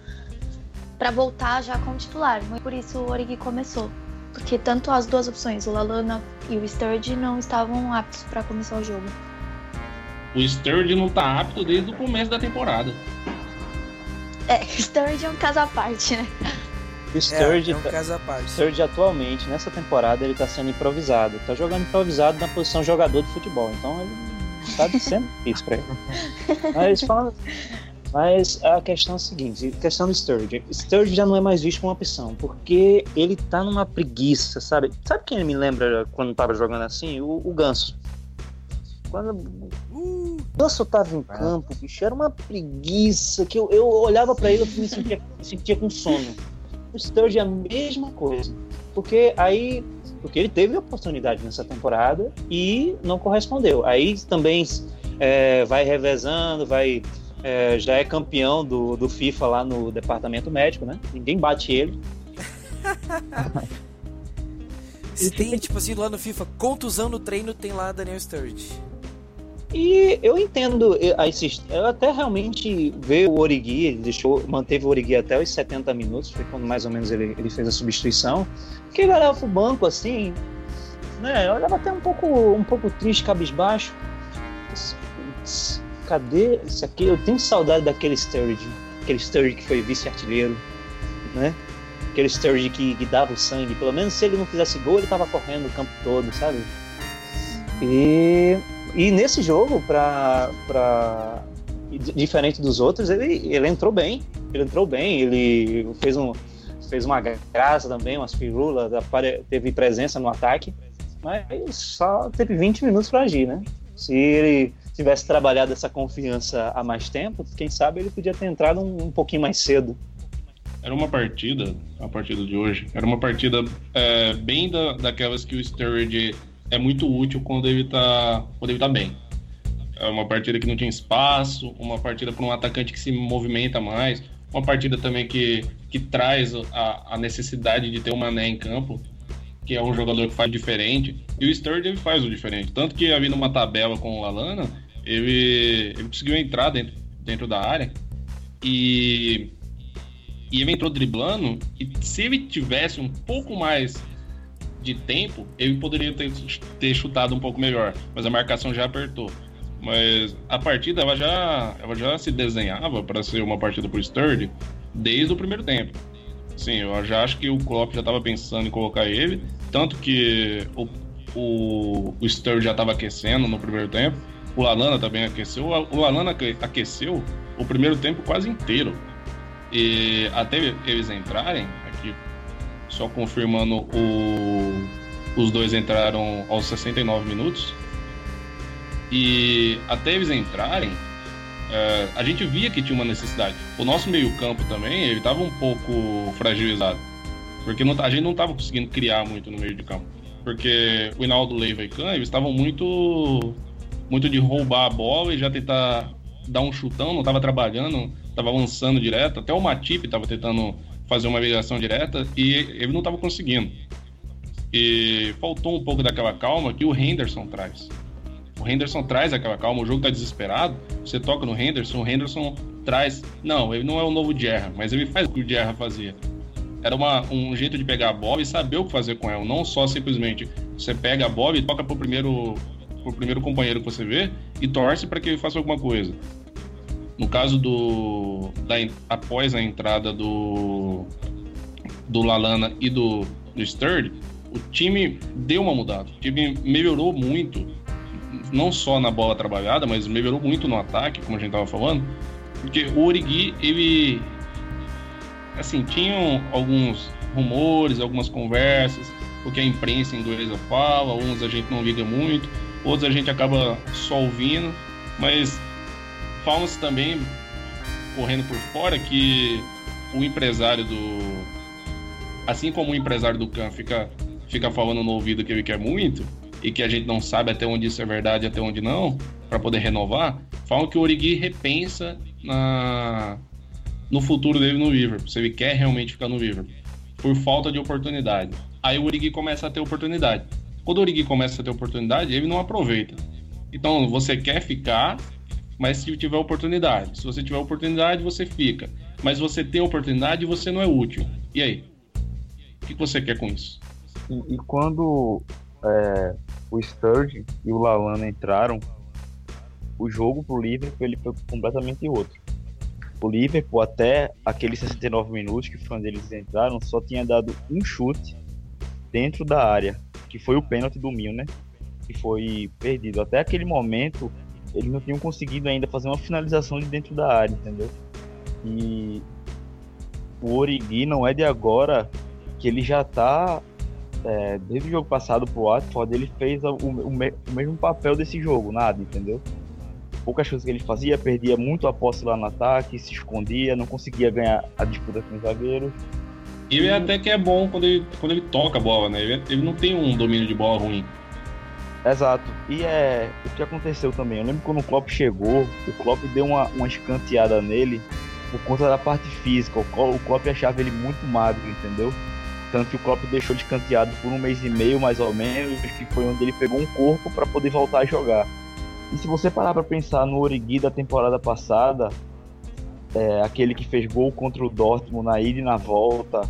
para voltar já como titular. Por isso o Origi começou porque tanto as duas opções, o Lalana e o Sturge, não estavam aptos para começar o jogo. O Sturge não tá apto desde o começo da temporada. É, Sturge é um caso à parte, né? O Sturge, é, é um caso à parte. Sturge atualmente, nessa temporada, ele tá sendo improvisado. Tá jogando improvisado na posição jogador de futebol. Então ele tá sendo isso pra ele. Mas falando, mas a questão é a seguinte, a questão do Sturge. Sturge já não é mais visto como uma opção, porque ele tá numa preguiça, sabe? Sabe quem me lembra quando tava jogando assim? O, o Ganso. Quando o Ganso tava em campo, bicho, era uma preguiça que eu, eu olhava para ele e me sentia, me sentia com sono. O Sturge é a mesma coisa. Porque aí porque ele teve oportunidade nessa temporada e não correspondeu. Aí também é, vai revezando, vai é, já é campeão do, do FIFA lá no departamento médico, né? Ninguém bate ele. Se tem, tipo assim, lá no FIFA, contusão no treino, tem lá Daniel Sturridge. E eu entendo, eu, eu até realmente ver o Origi, ele deixou, manteve o Origi até os 70 minutos, foi quando mais ou menos ele, ele fez a substituição, que ele olhava pro banco assim, né, eu olhava até um pouco, um pouco triste, cabisbaixo, cadê isso aqui? Eu tenho saudade daquele Sturridge, aquele Sturridge que foi vice-artilheiro, né? Aquele Sturridge que, que, dava o sangue. Pelo menos se ele não fizesse gol, ele tava correndo o campo todo, sabe? E, e nesse jogo, pra, pra, diferente dos outros, ele, ele entrou bem. Ele entrou bem, ele fez, um, fez uma graça também, umas firulas, teve presença no ataque, mas só teve 20 minutos para agir, né? Se ele tivesse trabalhado essa confiança há mais tempo, quem sabe ele podia ter entrado um, um pouquinho mais cedo. Era uma partida, a partida de hoje, era uma partida é, bem da, daquelas que o Sturridge é muito útil quando ele tá, quando ele tá bem. É uma partida que não tinha espaço, uma partida para um atacante que se movimenta mais, uma partida também que, que traz a, a necessidade de ter uma Mané em campo, que é um jogador que faz diferente. E o Sturridge faz o diferente. Tanto que havia numa tabela com o Lalana, Ele, ele conseguiu entrar dentro, dentro da área e, e ele entrou driblando. E se ele tivesse um pouco mais de tempo, ele poderia ter, ter chutado um pouco melhor, mas a marcação já apertou. Mas a partida ela já, ela já se desenhava para ser uma partida por Sturdy desde o primeiro tempo. Sim, eu já acho que o Klopp já estava pensando em colocar ele, tanto que o, o, o já estava aquecendo no primeiro tempo, o Lalana também aqueceu, o Lalana aqueceu o primeiro tempo quase inteiro. E até eles entrarem, aqui só confirmando o, os dois entraram aos 69 minutos. E até eles entrarem, é, a gente via que tinha uma necessidade. O nosso meio-campo também, ele estava um pouco fragilizado. Porque não, a gente não estava conseguindo criar muito no meio de campo. Porque o Hinaldo, Leiva e Kahn, eles estavam muito muito de roubar a bola e já tentar dar um chutão, não estava trabalhando, estava avançando direto. Até o Matip estava tentando fazer uma ligação direta e ele não estava conseguindo. E faltou um pouco daquela calma que o Henderson traz. O Henderson traz aquela calma, o jogo tá desesperado, você toca no Henderson, o Henderson traz. Não, ele não é o novo Jerra, mas ele faz o que o Jerra fazia. Era uma, um jeito de pegar a bola e saber o que fazer com ela, não só simplesmente você pega a bola e toca pro primeiro, pro primeiro companheiro que você vê e torce para que ele faça alguma coisa. No caso do. Da, após a entrada do. do Lalana e do, do Sturdy, o time deu uma mudada. O time melhorou muito, não só na bola trabalhada, mas melhorou muito no ataque, como a gente estava falando. Porque o Origi, ele. Assim, tinham alguns rumores, algumas conversas, o que a imprensa inglesa fala, uns a gente não liga muito, outros a gente acaba só ouvindo, mas falam-se também, correndo por fora, que o empresário do. Assim como o empresário do Khan fica, fica falando no ouvido que ele quer muito, e que a gente não sabe até onde isso é verdade e até onde não, para poder renovar, falam que o Origi repensa na, no futuro dele no Liverpool, se ele quer realmente ficar no Liverpool, por falta de oportunidade. Aí o Origi começa a ter oportunidade. Quando o Origi começa a ter oportunidade, ele não aproveita. Então, você quer ficar, mas se tiver oportunidade. Se você tiver oportunidade, você fica. Mas você tem oportunidade e você não é útil. E aí? O que você quer com isso? E, e quando é, o Sturge e o Lalana entraram, o jogo pro Liverpool ele foi completamente outro. O Liverpool, até aqueles 69 minutos que foi onde eles entraram, só tinha dado um chute dentro da área, que foi o pênalti do Milner, que foi perdido. Até aquele momento, eles não tinham conseguido ainda fazer uma finalização de dentro da área, entendeu? E o Origi não é de agora que ele já tá é, desde o jogo passado pro Watford ele fez o, o, o, mesmo papel desse jogo, nada, entendeu? Poucas coisas que ele fazia, perdia muito a posse lá no ataque, se escondia, não conseguia ganhar a disputa com os zagueiros. Ele até que é bom quando ele, quando ele toca a bola, né? Ele, ele não tem um domínio de bola ruim. Exato. E é o que aconteceu também. Eu lembro quando o Klopp chegou, o Klopp deu uma, uma escanteada nele por conta da parte física. O Klopp achava ele muito magro, entendeu? Tanto que o Klopp deixou escanteado por um mês e meio, mais ou menos, que foi onde ele pegou um corpo para poder voltar a jogar. E se você parar para pensar no Origi da temporada passada, é, aquele que fez gol contra o Dortmund na ida e na volta,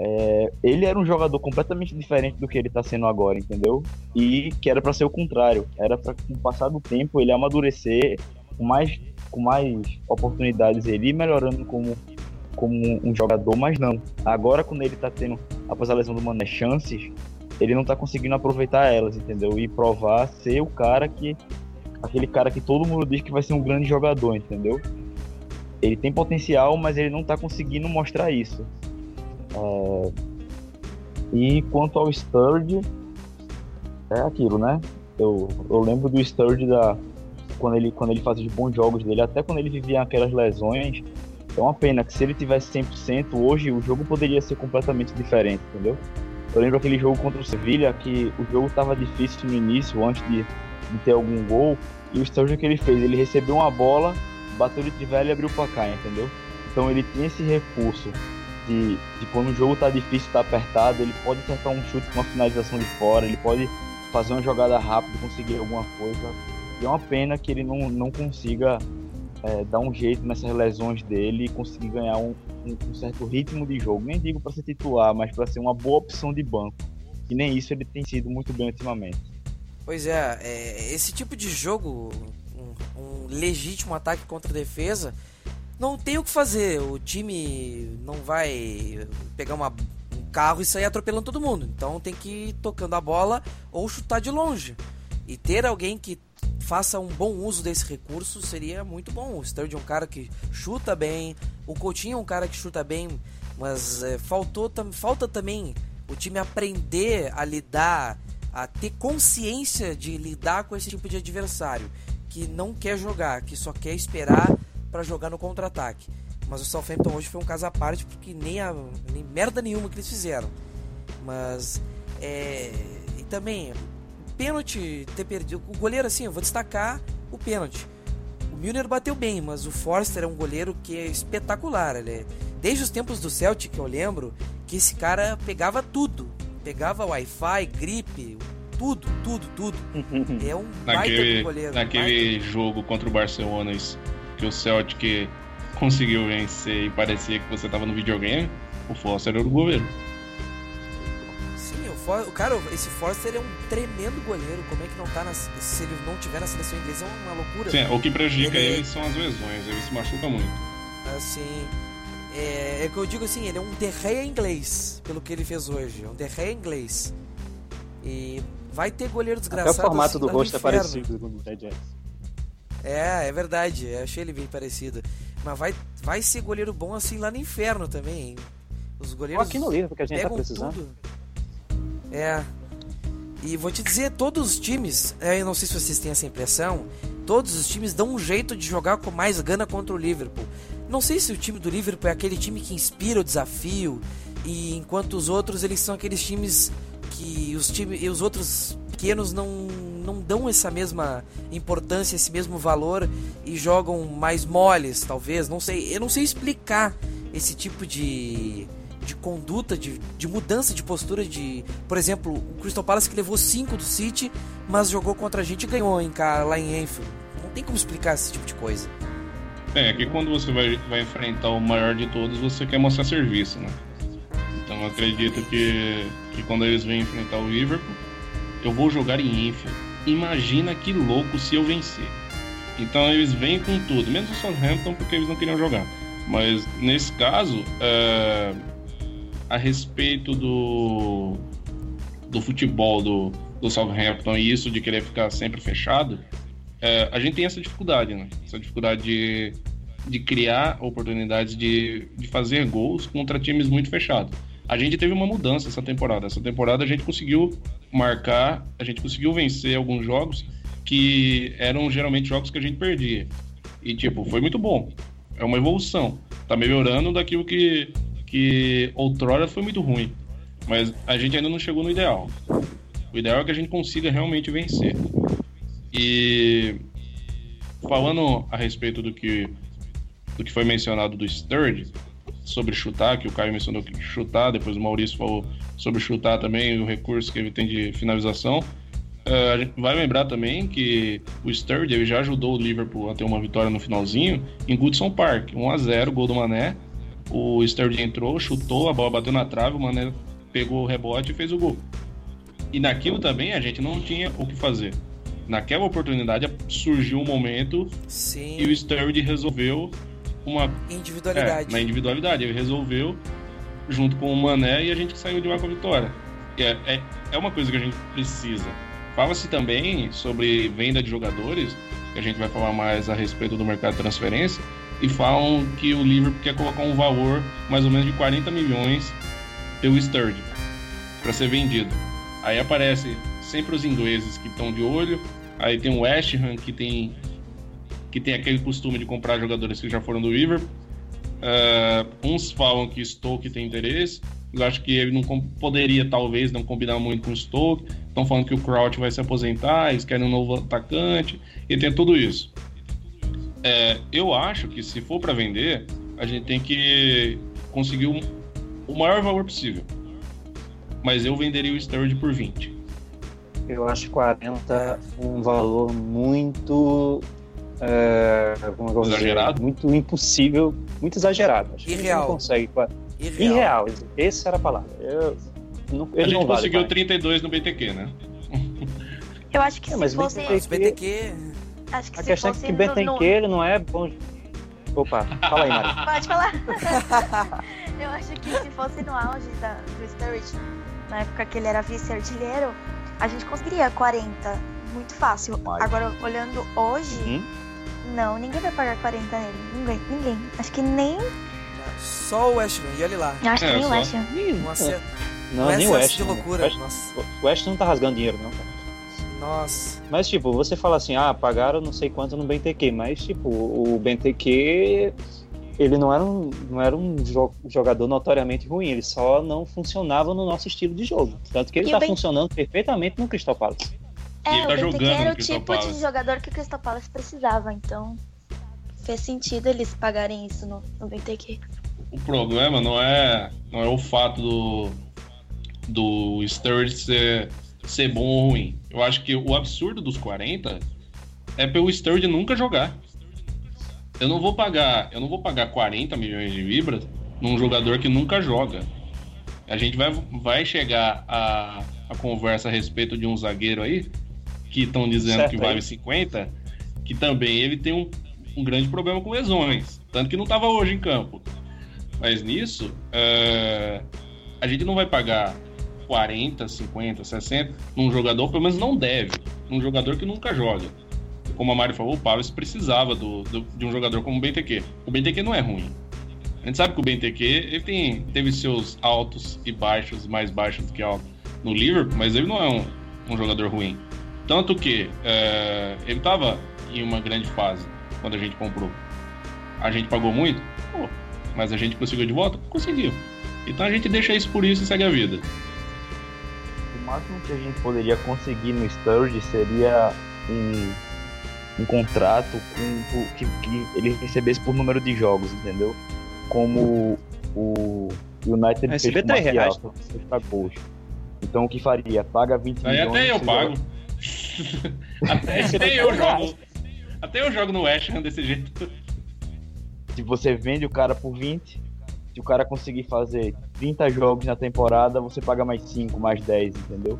é, ele era um jogador completamente diferente do que ele está sendo agora, entendeu? E que era para ser o contrário, era para com o passar do tempo ele amadurecer com mais com mais oportunidades ele ir melhorando como como um jogador, mas não. Agora quando ele está tendo após a lesão do Mané chances, ele não está conseguindo aproveitar elas, entendeu? E provar ser o cara que aquele cara que todo mundo diz que vai ser um grande jogador, entendeu? Ele tem potencial, mas ele não está conseguindo mostrar isso. É... E quanto ao Sturge, é aquilo, né? Eu, eu lembro do Sturge da quando ele quando ele fazia os bons jogos dele, até quando ele vivia aquelas lesões. É uma pena que se ele tivesse 100% hoje, o jogo poderia ser completamente diferente, entendeu? Eu lembro aquele jogo contra o Sevilha que o jogo estava difícil no início, antes de, de ter algum gol, e o Sturge que ele fez, ele recebeu uma bola, bateu de trivela e abriu para cá, entendeu? Então ele tem esse recurso de, de quando o jogo tá difícil, tá apertado, ele pode acertar um chute com uma finalização de fora, ele pode fazer uma jogada rápida, conseguir alguma coisa. E é uma pena que ele não, não consiga é, dar um jeito nessas lesões dele e conseguir ganhar um, um, um certo ritmo de jogo. Nem digo para ser titular, mas para ser uma boa opção de banco. E nem isso ele tem sido muito bem ultimamente. Pois é, é esse tipo de jogo, um, um legítimo ataque contra defesa, não tem o que fazer. O time não vai pegar uma, um carro e sair atropelando todo mundo. Então tem que ir tocando a bola ou chutar de longe. E ter alguém que faça um bom uso desse recurso seria muito bom. O Sturge é um cara que chuta bem, o Coutinho é um cara que chuta bem, mas é, faltou, tam, falta também o time aprender a lidar, a ter consciência de lidar com esse tipo de adversário que não quer jogar, que só quer esperar para jogar no contra-ataque. Mas o Southampton hoje foi um caso à parte porque nem, a, nem merda nenhuma que eles fizeram. Mas é, e também pênalti ter perdido. O goleiro, assim, eu vou destacar o pênalti. O Milner bateu bem, mas o Forster é um goleiro que é espetacular. Ele é, desde os tempos do Celtic, eu lembro que esse cara pegava tudo. Pegava Wi-Fi, gripe, tudo, tudo, tudo. É um naquele, goleiro. Naquele baita... jogo contra o Barcelona, que o Celtic conseguiu vencer e parecia que você tava no videogame, o Foster era o goleiro. Sim, o, For... o cara, esse Foster é um tremendo goleiro. Como é que não tá na... se ele não tiver na seleção inglesa é uma loucura. Sim, o que prejudica ele, ele são as lesões, ele se machuca muito. Assim, é, é que eu digo assim, ele é um derreia inglês, pelo que ele fez hoje. É um derreia inglês. E vai ter goleiro desgraçado. Até o formato assim, do rosto é parecido com o Ted Jackson. É, é verdade. Eu achei ele bem parecido. Mas vai, vai ser goleiro bom assim lá no inferno também. Hein? Os goleiros. aqui no livro, porque a gente tá precisando. Tudo. É. E vou te dizer, todos os times, é, eu não sei se vocês têm essa impressão, todos os times dão um jeito de jogar com mais gana contra o Liverpool. Não sei se o time do Liverpool é aquele time que inspira o desafio, e enquanto os outros eles são aqueles times que os times e os outros pequenos não não dão essa mesma importância, esse mesmo valor e jogam mais moles, talvez. Não sei, eu não sei explicar esse tipo de, de conduta, de, de mudança de postura. de Por exemplo, o Crystal Palace que levou 5 do City, mas jogou contra a gente e ganhou em, lá em Enfield. Não tem como explicar esse tipo de coisa. É, que quando você vai, vai enfrentar o maior de todos, você quer mostrar serviço, né? Então eu acredito que, que quando eles vêm enfrentar o Liverpool, eu vou jogar em Enfield imagina que louco se eu vencer. Então eles vêm com tudo, menos o Southampton porque eles não queriam jogar. Mas nesse caso, é, a respeito do, do futebol do, do Southampton e isso de querer ficar sempre fechado, é, a gente tem essa dificuldade, né? Essa dificuldade de, de criar oportunidades de, de fazer gols contra times muito fechados. A gente teve uma mudança essa temporada. Essa temporada a gente conseguiu marcar, a gente conseguiu vencer alguns jogos que eram geralmente jogos que a gente perdia. E, tipo, foi muito bom. É uma evolução. Tá melhorando daquilo que, que outrora foi muito ruim. Mas a gente ainda não chegou no ideal. O ideal é que a gente consiga realmente vencer. E falando a respeito do que, do que foi mencionado do Sturge, sobre chutar, que o Caio mencionou que chutar, depois o Maurício falou sobre chutar também, o recurso que ele tem de finalização. Uh, a gente vai lembrar também que o Sturridge já ajudou o Liverpool a ter uma vitória no finalzinho em Goodson Park, 1 a 0 gol do Mané. O Sturridge entrou, chutou, a bola bateu na trave, o Mané pegou o rebote e fez o gol. E naquilo também a gente não tinha o que fazer. Naquela oportunidade surgiu um momento Sim. e o Sturridge resolveu uma individualidade. É, na individualidade. Ele resolveu junto com o Mané e a gente saiu de lá com a vitória. É, é, é uma coisa que a gente precisa. Fala-se também sobre venda de jogadores, que a gente vai falar mais a respeito do mercado de transferência, e falam que o Liverpool quer colocar um valor mais ou menos de 40 milhões pelo Sturridge para ser vendido. Aí aparece sempre os ingleses que estão de olho, aí tem o West Ham que tem que tem aquele costume de comprar jogadores que já foram do River. Uh, uns falam que Stoke tem interesse, eu acho que ele não poderia, talvez, não combinar muito com o Stoke. Estão falando que o Crouch vai se aposentar, eles querem um novo atacante, e tem tudo isso. É, eu acho que se for para vender, a gente tem que conseguir um, o maior valor possível. Mas eu venderia o Sturridge por 20. Eu acho 40 um valor muito. É, como eu vou dizer? Exagerado? Muito impossível, muito exagerado. Acho que Irreal. Não consegue. Irreal. Irreal, essa era a palavra. Eu, não, A gente não vale, conseguiu vai. 32 no BTQ, né? Eu acho que É, se mas fosse. BTQ BTQ. Acho que A questão é que no- ele não é bom. Opa, fala aí, Mari. Pode falar. eu acho que se fosse no auge da, do Sturridge, na época que ele era vice-artilheiro, a gente conseguiria 40. Muito fácil. Agora, olhando hoje, Uhum. Não, ninguém vai pagar 40 nele. Ninguém, ninguém. Acho que nem. Só o West Ham, e olha lá. Acho que É, nem o só. West Ham. Acerto, Não, nem o West. de não. loucura. O West, Nossa. o West não tá rasgando dinheiro, não, cara. Nossa. Mas, tipo, você fala assim, ah, pagaram não sei quanto no BNTQ, mas, tipo, o BNTQ, ele não era um, não era um jo- jogador notoriamente ruim, ele só não funcionava no nosso estilo de jogo. Tanto que ele E tá Ben- funcionando perfeitamente no Crystal Palace. É, ele tá o jogando era o tipo de jogador que o Crystal Palace precisava, então fez sentido eles pagarem isso no, no BTQ. O problema não é, não é o fato do, do Sturridge ser, ser bom ou ruim. Eu acho que o absurdo dos 40 é pelo Sturridge nunca jogar. Eu não vou pagar, eu não vou pagar 40 milhões de libras num jogador que nunca joga. A gente vai, vai chegar a, a conversa a respeito de um zagueiro aí que estão dizendo Certo, que aí. vale 50, que também ele tem um, um grande problema com lesões, tanto que não estava hoje em campo. Mas nisso, é, a gente não vai pagar 40, 50, 60 num jogador, pelo menos não deve, num jogador que nunca joga. Como a Mari falou, o Palace precisava do, do- de um jogador como o BNTQ. O BNTQ não é ruim. A gente sabe que o BNTQ ele tem, teve seus altos e baixos, mais baixos do que altos no Liverpool, mas ele não é um, um jogador ruim. Tanto que é, ele estava em uma grande fase quando a gente comprou. A gente pagou muito? Pô, mas a gente conseguiu de volta? Conseguiu. Então a gente deixa isso por isso e segue a vida. O máximo que a gente poderia conseguir no Sturridge seria um, um contrato com, que, que ele recebesse por número de jogos, entendeu? Como o United fez Receber com o três reais, fez. Então o que faria? Paga 20 Aí milhões. até eu pago. até, até eu jogo. Até eu jogo no West Ham desse jeito. se você vende o cara por 20, se o cara conseguir fazer 30 jogos na temporada, você paga mais 5, mais 10, entendeu?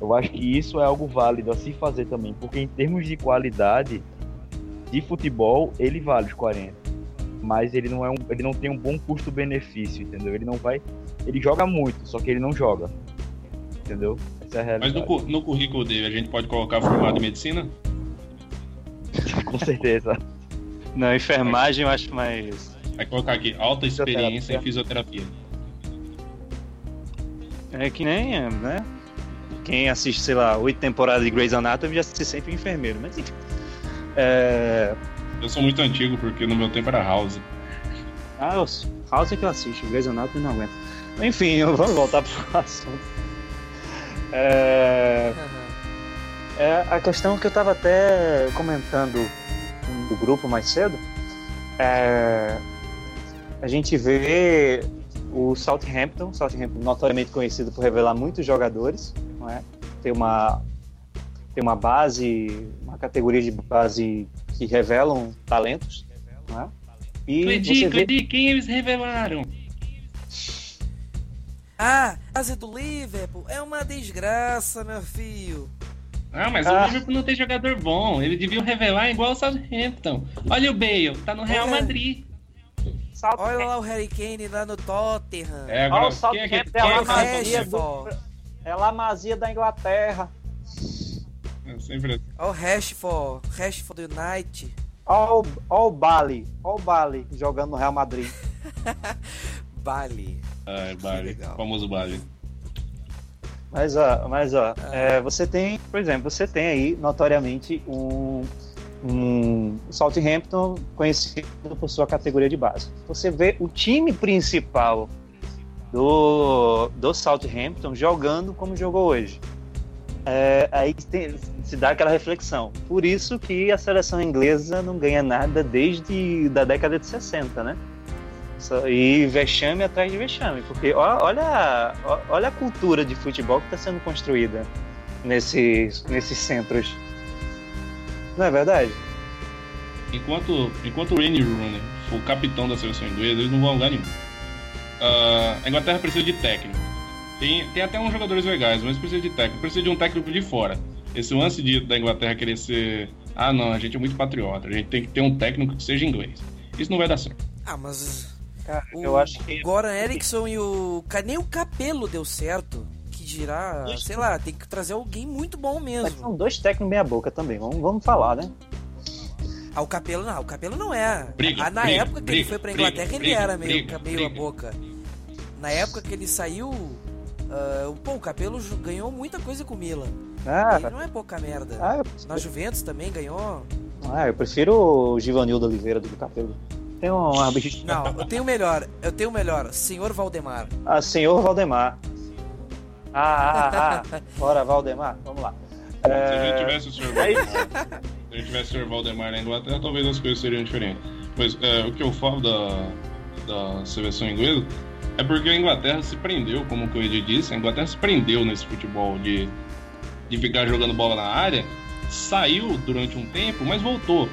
Eu acho que isso é algo válido a se fazer também, porque em termos de qualidade de futebol, ele vale os 40. Mas ele não é um, ele não tem um bom custo-benefício, entendeu? Ele não vai, ele joga muito, só que ele não joga. Entendeu? Essa é a Mas realidade. no, cu- no currículo dele a gente pode colocar formado em medicina? Com certeza. Na enfermagem eu acho mais. Vai colocar aqui alta experiência em fisioterapia. É que nem, né? Quem assiste, sei lá, oito temporadas de Grey's Anatomy já se sente um enfermeiro, mas enfim. É... Eu sou muito antigo porque no meu tempo era House. Ah. House é que eu assisto, Grey's Anatomy não aguento. Enfim, vamos voltar pro assunto. É... É a questão que eu estava até comentando no grupo mais cedo. É, a gente vê o Southampton, Southampton notoriamente conhecido por revelar muitos jogadores, não é? Tem uma tem uma base, uma categoria de base que revelam talentos, não é? E você vê quem eles revelaram? Ah, a do Liverpool é uma desgraça, meu filho. Ah, mas Ah. o Liverpool não tem jogador bom. Eles deviam revelar igual o Southampton. Olha o Bale, tá no Real É. Madrid. Olha lá o Harry Kane lá no Tottenham. É, Olha agora, o quem é que, Southampton quem é é Mazia Rashford. É lá a Mazia da Inglaterra. É sempre assim. Olha o Rashford, Rashford do United. Olha o, ó o Bali, olha o Bali jogando no Real Madrid. Bali. Ah, é Bali. legal. Famoso Bali. Mas ó, mas ó, Ah. é, você tem, por exemplo, você tem aí notoriamente um, um Southampton conhecido por sua categoria de base. Você vê o time principal do, do Southampton jogando como jogou hoje. É, aí tem- se dá aquela reflexão. Por isso que a seleção inglesa não ganha nada desde da década de 60, né? E vexame atrás de vexame, porque olha, olha a cultura de futebol que está sendo construída nesses, nesses centros. Não é verdade? Enquanto, enquanto o Wayne Rooney for o capitão da seleção inglesa, eles não vão a lugar nenhum. Uh, a Inglaterra precisa de técnico. Tem, tem até uns jogadores legais, mas precisa de técnico. Precisa de um técnico de fora. Esse lance de, da Inglaterra querer ser. Ah, não, a gente é muito patriota. A gente tem que ter um técnico que seja inglês. Isso não vai dar certo. Ah, mas. Cara, o eu acho que. Goran Eriksson e o. Nem o Capelo deu certo. Que dirá. Sei lá, tem que trazer alguém muito bom Mas mesmo. são dois técnicos meia boca também, vamos, vamos falar, né? Ah, o Capelo não, o Capelo não é. Briga, ah, na briga, época que ele briga, foi pra briga, Inglaterra, ele briga, era meio, briga, meio a briga. boca. Na época que ele saiu. ah, pô, o Capelo ganhou muita coisa com o Milan. Ah, Ele não é pouca merda. ah, eu, Na Juventus também ganhou. ah, eu prefiro o Givanildo Oliveira do que o Capelo. Tem uma bicha. Não, eu tenho o melhor. Eu tenho o melhor. Senhor Valdemar. Ah, senhor Valdemar. Ah, ah, ah. Bora, Valdemar, vamos lá. Se a É, gente tivesse o Sr. Valdemar, se a gente tivesse o Sr. Valdemar na Inglaterra, talvez as coisas seriam diferentes. Mas é, o que eu falo da, da seleção inglesa é porque a Inglaterra se prendeu, como o Coelho disse, a Inglaterra se prendeu nesse futebol de, de ficar jogando bola na área, saiu durante um tempo, mas voltou.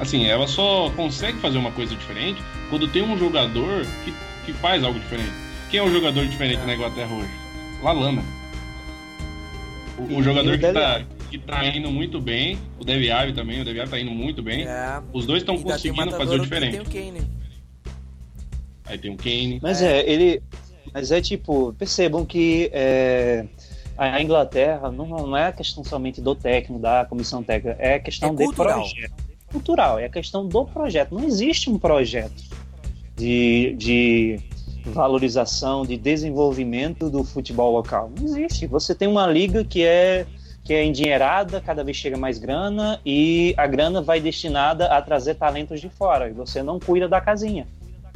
Assim, ela só consegue fazer uma coisa diferente quando tem um jogador que, que faz algo diferente. Quem é o jogador diferente na Inglaterra hoje? Lalana. O, o jogador o que tá, que tá indo muito bem, o Deve Alli também, o Deve Alli tá indo muito bem. É. Os dois estão tem conseguindo matador, fazer o Tem diferente. o Kane. Aí tem o Kane. Mas é, ele. Mas é tipo, percebam que é, a Inglaterra não, não é a questão somente do técnico, da comissão técnica, é a questão É de projeto. Cultural, é a questão do projeto. Não existe um projeto de, de valorização, de desenvolvimento do futebol local. Não existe. Você tem uma liga que é que é endinheirada, cada vez chega mais grana e a grana vai destinada a trazer talentos de fora. E você não cuida da casinha.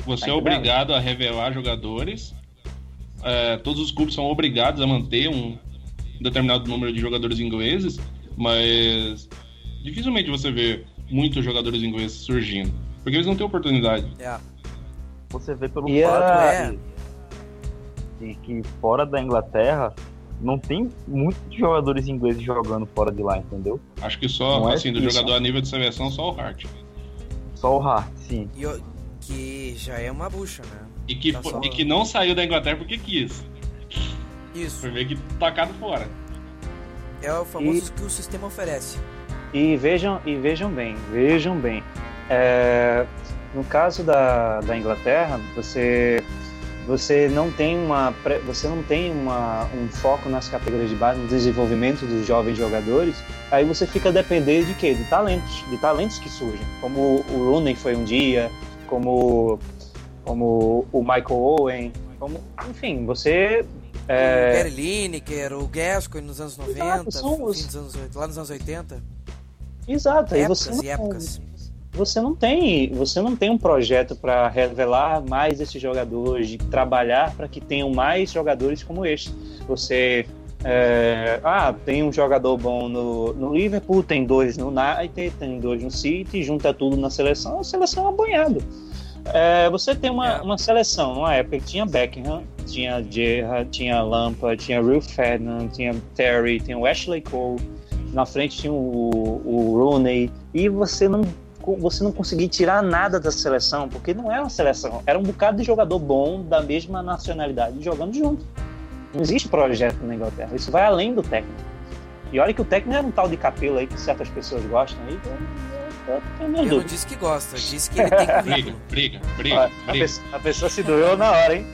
Você Tá é obrigado a revelar jogadores. É, todos os clubes são obrigados a manter um determinado número de jogadores ingleses, mas dificilmente você vê muitos jogadores ingleses surgindo, porque eles não têm oportunidade. É. Você vê pelo E fato é- de, de que fora da Inglaterra não tem muitos jogadores ingleses jogando fora de lá, entendeu? Acho que só, Não é assim, do isso. jogador a nível de seleção, só o Hart. Só o Hart, sim. E o- que já é uma bucha, né? E que, Tá só- e que não saiu da Inglaterra porque quis. Isso. Foi meio que tacado fora. É o famoso E- que o sistema oferece. E vejam, e vejam bem, vejam bem. É, no caso da, da Inglaterra, você você não tem uma você não tem uma, um foco nas categorias de base, no desenvolvimento dos jovens jogadores. Aí você fica a depender de quê? De talentos, de talentos que surgem, como o Rooney foi um dia, como como o Michael Owen, como enfim, você O é, Gary Lineker, o Gascoigne nos anos 90, são fim os- anos, lá nos anos 80. Exato, aí Épocas você e não- épocas. você não tem você não tem um projeto para revelar mais esses jogadores de trabalhar para que tenham mais jogadores como este você é, ah tem um jogador bom no, no Liverpool tem dois no United tem dois no City junta tudo na seleção a seleção é uma banhada É, você tem uma, É. uma seleção numa época que tinha Beckham tinha Gerrard tinha Lampard tinha Rio Ferdinand tinha Terry tinha Ashley Cole na frente tinha o, o Rooney e você não você não conseguia tirar nada da seleção, porque não era uma seleção, era um bocado de jogador bom da mesma nacionalidade jogando junto. Não existe projeto na Inglaterra, isso vai além do técnico. E olha que o técnico era um tal de capelo aí que certas pessoas gostam aí, eu, eu, eu não disse que gosta, disse que ele tem Briga, currículo. briga, Ó, briga, a, briga. pessoa, a pessoa se doeu na hora, hein?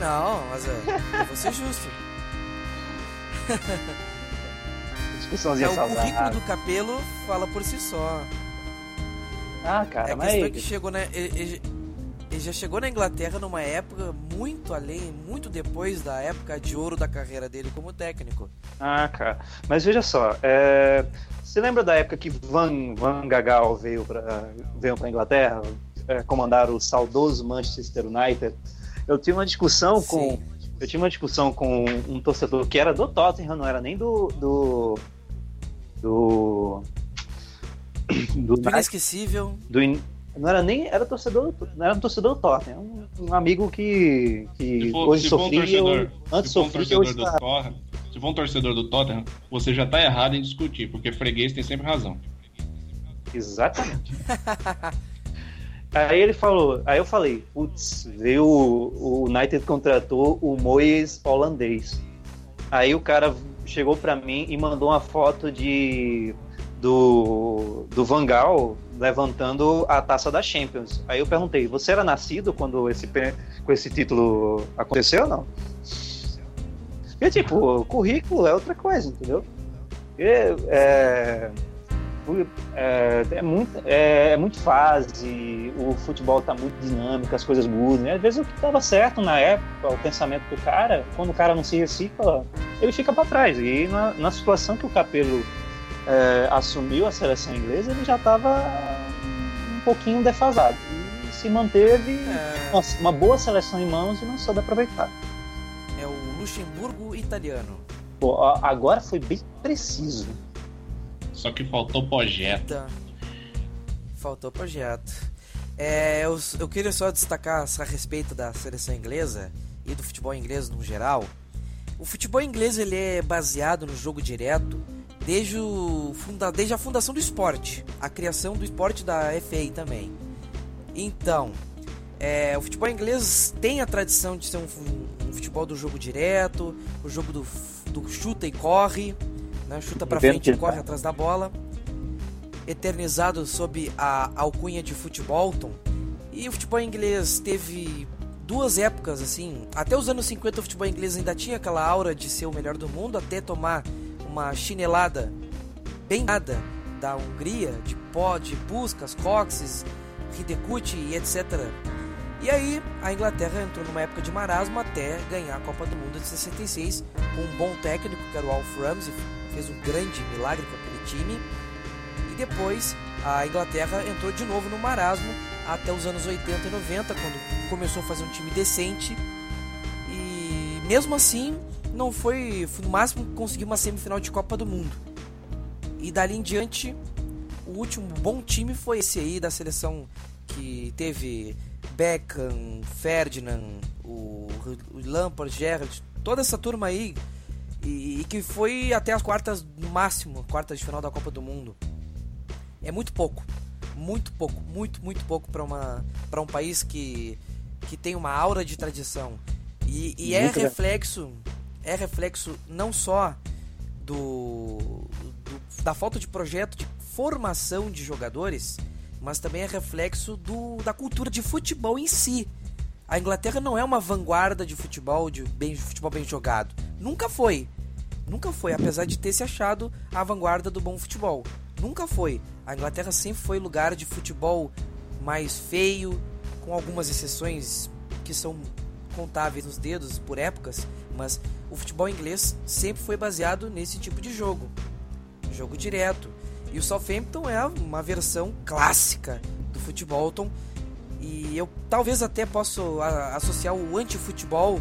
Não, mas é, eu vou ser justo. Discussãozinha É, o currículo saudável. do Capelo fala por si só. Ah, É cara, a mas. questão que chegou, né? Ele, ele- já chegou na Inglaterra numa época muito além, muito depois da época de ouro da carreira dele como técnico. Ah, cara. Mas veja só, é... você lembra da época que Van, Van Gagal veio para veio pra Inglaterra é, comandar o saudoso Manchester United? Eu tive uma discussão com Sim. eu tive uma discussão com um torcedor que era do Tottenham, não era nem do do do, do, Do inesquecível. do in- não era nem era torcedor não era um torcedor do Tottenham, um, um amigo que, que Se for, hoje se for um sofria torcedor, ou- antes se for um sofria hoje torcedor está do Torra, se for um torcedor do Tottenham, você já tá errado em discutir, porque freguês tem sempre razão. Exatamente. aí ele falou, aí eu falei, putz, veio o, o United contratou o Moyes holandês. Aí o cara chegou para mim e mandou uma foto de do, do Van Gaal levantando a taça da Champions. Aí eu perguntei, você era nascido quando esse, com esse título aconteceu ou não? E tipo, currículo é outra coisa, entendeu? É, é, é, muito, é, é, muito fase, o futebol tá muito dinâmico, as coisas mudam. Né? Às vezes o que estava certo na época, o pensamento do cara, quando o cara não se recicla, ele fica para trás. E na, na, situação que o Capelo é, assumiu a seleção inglesa, ele já estava um pouquinho defasado. E se manteve é. uma, uma boa seleção em mãos e não soube aproveitar. É o Luxemburgo italiano. Pô, agora foi bem preciso. Só que faltou projeto. Então, faltou projeto. É, eu, eu queria só destacar a respeito da seleção inglesa e do futebol inglês no geral. O futebol inglês ele é baseado no jogo direto desde, o, funda, desde a fundação do esporte, a criação do esporte da FA também. Então, é, o futebol inglês tem a tradição de ser um, um, futebol do jogo direto, o jogo do, do chuta e corre, né? chuta para frente e corre atrás da bola, eternizado sob a alcunha de Futbolton. E o futebol inglês teve duas épocas assim, até os anos 50 o futebol inglês ainda tinha aquela aura de ser o melhor do mundo, até tomar uma chinelada bem nada da Hungria, de pó, de Puskas, Coxes, Hidekuti e etc. E aí a Inglaterra entrou numa época de marasmo até ganhar a Copa do Mundo de 66 com um bom técnico que era o Alf Ramsey, fez um grande milagre com aquele time. E depois a Inglaterra entrou de novo no marasmo até os anos 80 e 90, quando começou a fazer um time decente. E mesmo assim, não foi, no máximo conseguiu uma semifinal de Copa do Mundo. E dali em diante, o último bom time foi esse aí da seleção que teve Beckham, Ferdinand, o Lampard, Gerrard, toda essa turma aí e, e, que foi até as quartas no máximo, quartas de final da Copa do Mundo. É muito pouco, muito pouco, muito muito pouco para uma para um país que que tem uma aura de tradição e, e é reflexo é reflexo não só do, do, da falta de projeto de formação de jogadores, mas também é reflexo do, da cultura de futebol em si. A Inglaterra não é uma vanguarda de futebol, de, bem, de futebol bem jogado. Nunca foi. Nunca foi, apesar de ter se achado a vanguarda do bom futebol. Nunca foi. A Inglaterra sempre foi lugar de futebol mais feio, com algumas exceções que são contáveis nos dedos por épocas, mas o futebol inglês sempre foi baseado nesse tipo de jogo. Jogo direto. E o Southampton é uma versão clássica do futebol. E eu talvez até possa associar o anti-futebol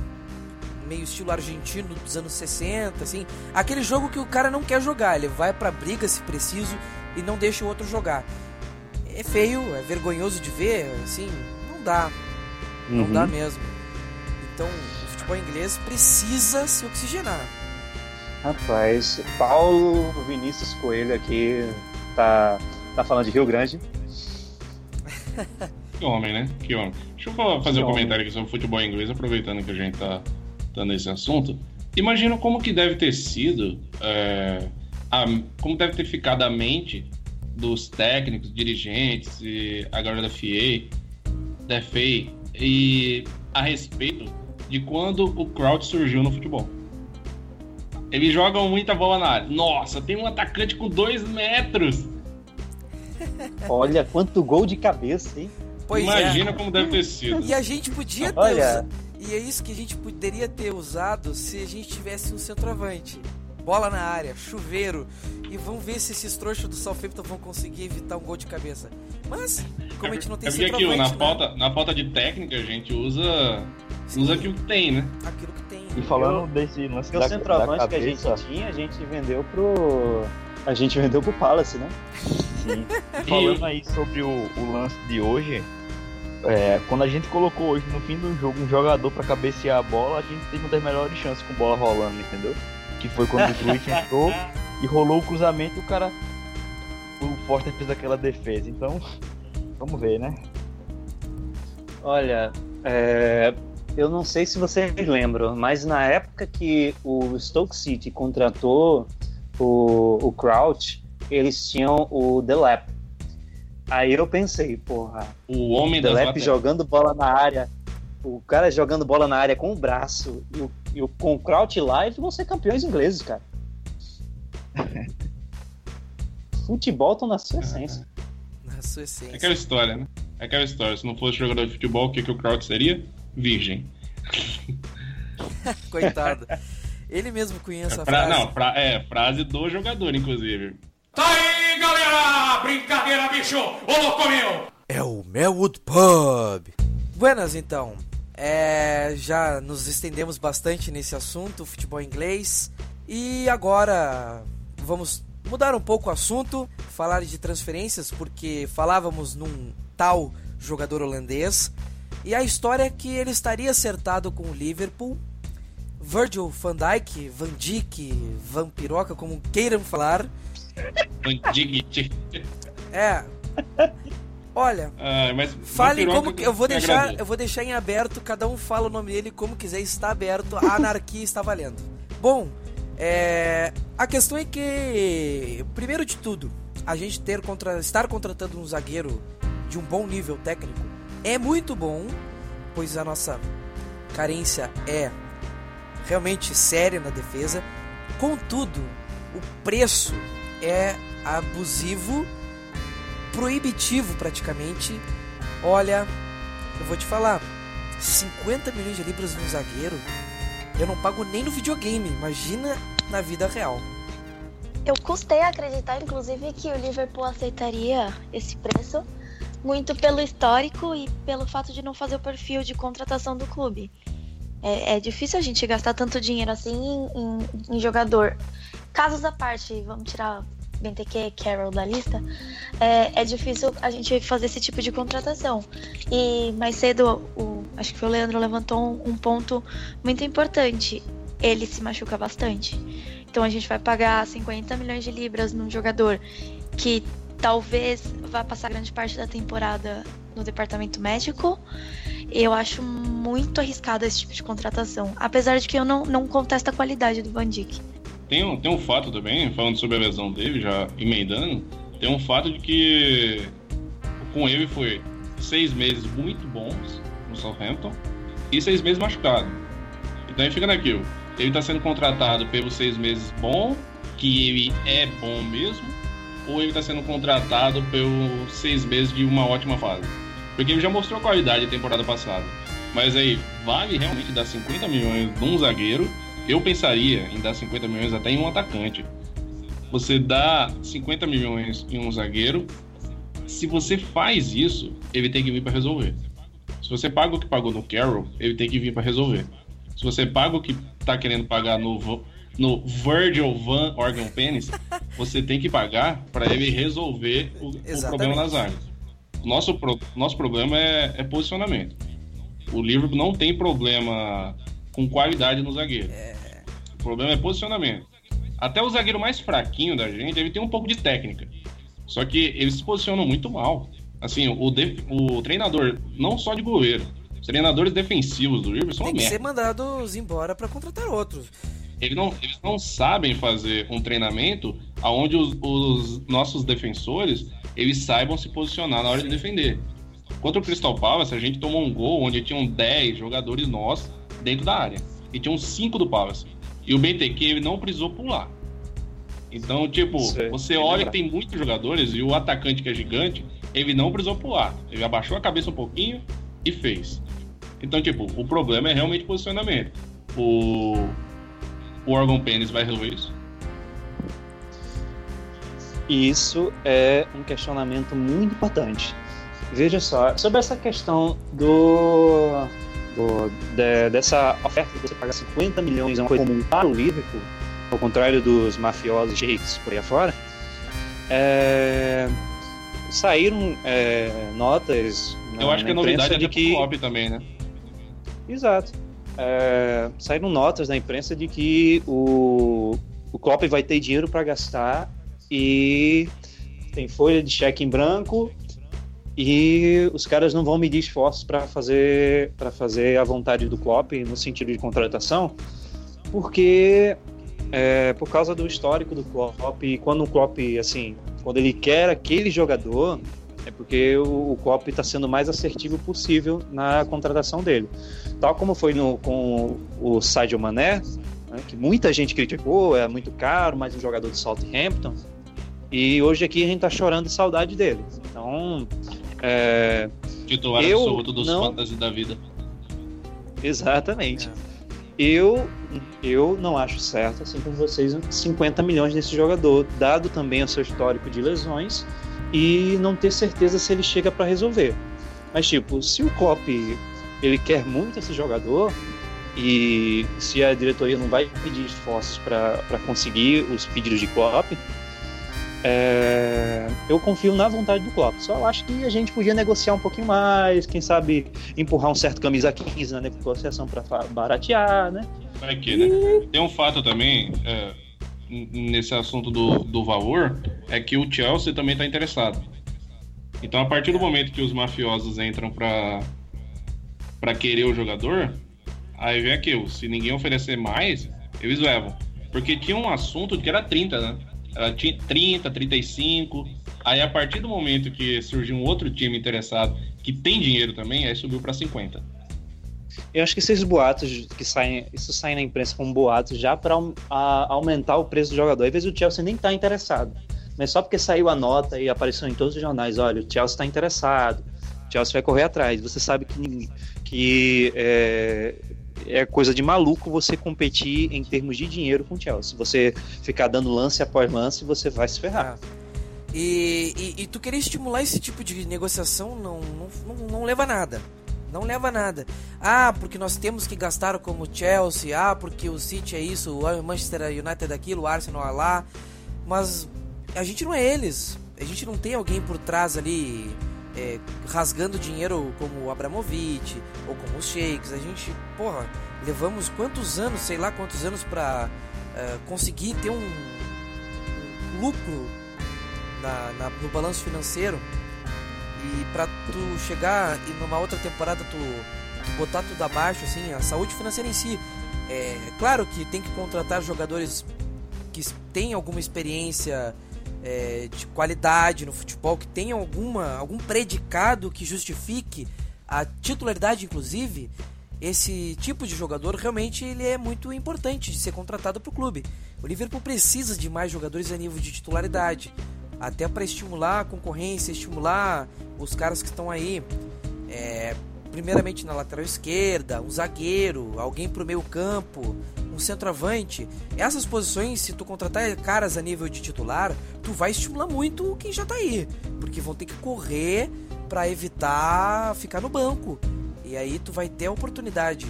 meio estilo argentino dos anos 60, assim, aquele jogo que o cara não quer jogar, ele vai pra briga se preciso e não deixa o outro jogar. É feio, é vergonhoso de ver, assim, não dá. Não uhum. dá mesmo. Então, o futebol inglês precisa se oxigenar. Rapaz, Paulo Vinícius Coelho aqui tá, tá falando de Rio Grande. que homem, né? Que homem. Deixa eu fazer que um comentário aqui sobre o futebol inglês, aproveitando que a gente tá, tá nesse assunto. Imagina como que deve ter sido, é, a, como deve ter ficado a mente dos técnicos, dirigentes e a galera da FA, da FA, e a respeito de quando o crowd surgiu no futebol. Eles jogam muita bola na área. Nossa, tem um atacante com dois metros. Olha quanto gol de cabeça, hein? Pois Imagina é. como deve ter sido. E a gente podia ter. Olha. E é isso que a gente poderia ter usado se a gente tivesse um centroavante. Bola na área, chuveiro. E vamos ver se esses trouxas do Southampton vão conseguir evitar um gol de cabeça. Mas, como a gente não tem é centroavante... Aquilo, na, né? falta, na falta de técnica, a gente usa, usa aquilo que tem, né? Aquilo que tem. E falando eu, desse lance da, o centroavante que a gente tinha, a gente vendeu pro... A gente vendeu pro Palace, né? Sim. falando aí sobre o, o lance de hoje, é, quando a gente colocou hoje no fim do jogo um jogador para cabecear a bola, a gente teve uma das melhores chances com bola rolando, entendeu? Que foi quando o Gruitch entrou e rolou o cruzamento e o cara. O Foster fez aquela defesa. Então, vamos ver, né? Olha, é, eu não sei se vocês lembram, mas na época que o Stoke City contratou o, o Crouch, eles tinham o Delap. Aí eu pensei, porra, O homem Delap laterais. jogando bola na área, o cara jogando bola na área com o braço e, o, e o, com o Crouch live vão ser campeões ingleses, cara. Futebol tá na sua essência. Na sua É essência. aquela história, né? É aquela história. Se não fosse jogador de futebol, o que, que o Kraut seria? Virgem. Coitado. Ele mesmo cunhou essa Fra- frase. Não, fra- é, frase do jogador, inclusive. Tá aí, galera! Brincadeira, bicho! Ô, louco meu! É o Melwood Pub. Buenas, então. É, já nos estendemos bastante nesse assunto, futebol inglês. E agora vamos mudar um pouco o assunto, falar de transferências, porque falávamos num tal jogador holandês. E a história é que ele estaria acertado com o Liverpool. Virgil van Dijk, Van Dijk, Van Piroca, como queiram falar. É. Olha, Ah, como que eu vou deixar, eu vou deixar em aberto, cada um fala o nome dele como quiser, está aberto, a anarquia está valendo. Bom, é, a questão é que primeiro de tudo, a gente ter contra, estar contratando um zagueiro de um bom nível técnico é muito bom, pois a nossa carência é realmente séria na defesa. Contudo, o preço é abusivo, proibitivo praticamente. Olha, eu vou te falar, 50 milhões de libras num zagueiro, eu não pago nem no videogame, imagina na vida real. Eu custei acreditar, inclusive, que o Liverpool aceitaria esse preço, muito pelo histórico e pelo fato de não fazer o perfil de contratação do clube. É, é difícil a gente gastar tanto dinheiro assim em, em- em jogador. Casos à parte, vamos tirar Benteke, Carroll da lista, é, é difícil a gente fazer esse tipo de contratação. E mais cedo, o, acho que foi o Leandro levantou um, um ponto muito importante. Ele se machuca bastante. Então a gente vai pagar 50 milhões de libras num jogador que talvez vá passar grande parte da temporada no departamento médico. Eu acho muito arriscado esse tipo de contratação. Apesar de que eu não, não contesto a qualidade do Van Dijk. Tem um, tem um fato também, falando sobre a lesão dele, já emendando, tem um fato de que com ele foi seis meses muito bons no Southampton e seis meses machucado. Então aí fica naquilo. Ele tá sendo contratado pelos seis meses bom, que ele é bom mesmo, ou ele tá sendo contratado pelos seis meses de uma ótima fase. Porque ele já mostrou qualidade na temporada passada. Mas aí, vale realmente dar 50 milhões num zagueiro eu pensaria em dar 50 milhões até em um atacante. Você dá 50 milhões em um zagueiro, se você faz isso, ele tem que vir para resolver. Se você paga o que pagou no Carroll, ele tem que vir para resolver. Se você paga o que tá querendo pagar no, no Virgil Van Organ Penis, você tem que pagar para ele resolver o, o problema nas áreas. O nosso, pro- nosso problema é, é posicionamento. O Liverpool não tem problema com qualidade no zagueiro. O problema é posicionamento. Até o zagueiro mais fraquinho da gente, ele tem um pouco de técnica. Só que eles se posicionam muito mal. Assim, o, o treinador, não só de goleiro, os treinadores defensivos do Liverpool são uma Tem que merda. ser mandados embora para contratar outros. Eles não, eles não sabem fazer um treinamento onde os, os nossos defensores eles saibam se posicionar na hora de defender. Contra o Crystal Palace, a gente tomou um gol onde tinham 10 jogadores nossos dentro da área. E tinham 5 do Palace. E o BTQ ele não precisou pular. Então, tipo, é- você olha que tem muitos jogadores e o atacante que é gigante, ele não precisou pular. Ele abaixou a cabeça um pouquinho e fez. Então, tipo, o problema é realmente posicionamento. O, o órgão pênis vai resolver isso? Isso é um questionamento muito importante. Veja só, sobre essa questão do, de- dessa oferta de você pagar 50 milhões é uma coisa comum para o Liverpool, ao contrário dos mafiosos sheiks por aí afora, é, saíram é, notas na, Eu acho que a novidade é de que Klopp também, né? Exato. é, saíram notas na imprensa de que o, o Klopp vai ter dinheiro para gastar e tem folha de cheque em branco e os caras não vão medir esforços para fazer para fazer a vontade do Klopp no sentido de contratação, porque é, por causa do histórico do Klopp quando o Klopp assim quando ele quer aquele jogador é porque o, o Klopp está sendo mais assertivo possível na contratação dele. Tal como foi no, com o Sadio Mané, né, que muita gente criticou, é muito caro, mais um jogador de Southampton. E hoje aqui a gente está chorando de saudade dele. Então, é, Titular eu absoluto dos não- fantasy da vida. exatamente. Eu, eu não acho certo, assim como vocês, 50 milhões nesse jogador, dado também o seu histórico de lesões e não ter certeza se ele chega para resolver. Mas, tipo, se o Klopp ele quer muito esse jogador e se a diretoria não vai pedir esforços para conseguir os pedidos de Klopp, é, eu confio na vontade do Klopp. Só acho que a gente podia negociar um pouquinho mais, quem sabe empurrar um certo camisa 15 na negociação para baratear, né? Vai que, né? Tem um fato também, é, nesse assunto do, do valor, é que o Chelsea também está interessado. Então, a partir do momento que os mafiosos entram para para querer o jogador, aí vem aquilo. Se ninguém oferecer mais, eles levam. Porque tinha um assunto que era 30, né? Era ti- 30, 35. Aí, a partir do momento que surgiu um outro time interessado que tem dinheiro também, aí subiu para 50. Eu acho que esses boatos que saem, isso sai na imprensa como boatos já para aumentar o preço do jogador. Às vezes o Chelsea nem está interessado, mas só porque saiu a nota e apareceu em todos os jornais, olha, o Chelsea está interessado, o Chelsea vai correr atrás. Você sabe que, que é, é coisa de maluco você competir em termos de dinheiro com o Chelsea. Você ficar dando lance após lance, você vai se ferrar. E, e, e tu querer estimular esse tipo de negociação não, não, não, não leva a nada. Não leva a nada. Ah, porque nós temos que gastar como Chelsea. Ah, porque o City é isso, o Manchester United é aquilo, o Arsenal é lá. Mas a gente não é eles. A gente não tem alguém por trás ali é, rasgando dinheiro como o Abramovich ou como os Sheiks. A gente, porra, levamos quantos anos, sei lá quantos anos pra é, conseguir ter um, um lucro na, na- no balanço financeiro e pra tu chegar e numa outra temporada tu, tu botar tudo abaixo, assim, a saúde financeira em si. É claro que tem que contratar jogadores que têm alguma experiência é, de qualidade no futebol, que tenham alguma, algum predicado que justifique a titularidade, inclusive. Esse tipo de jogador realmente ele é muito importante de ser contratado para o clube. O Liverpool precisa de mais jogadores a nível de titularidade até para estimular a concorrência, estimular os caras que estão aí, é, primeiramente na lateral esquerda, um zagueiro, alguém para o meio campo, um centroavante. Essas posições, se tu contratar caras a nível de titular, tu vai estimular muito quem já tá aí, porque vão ter que correr para evitar ficar no banco. E aí tu vai ter a oportunidade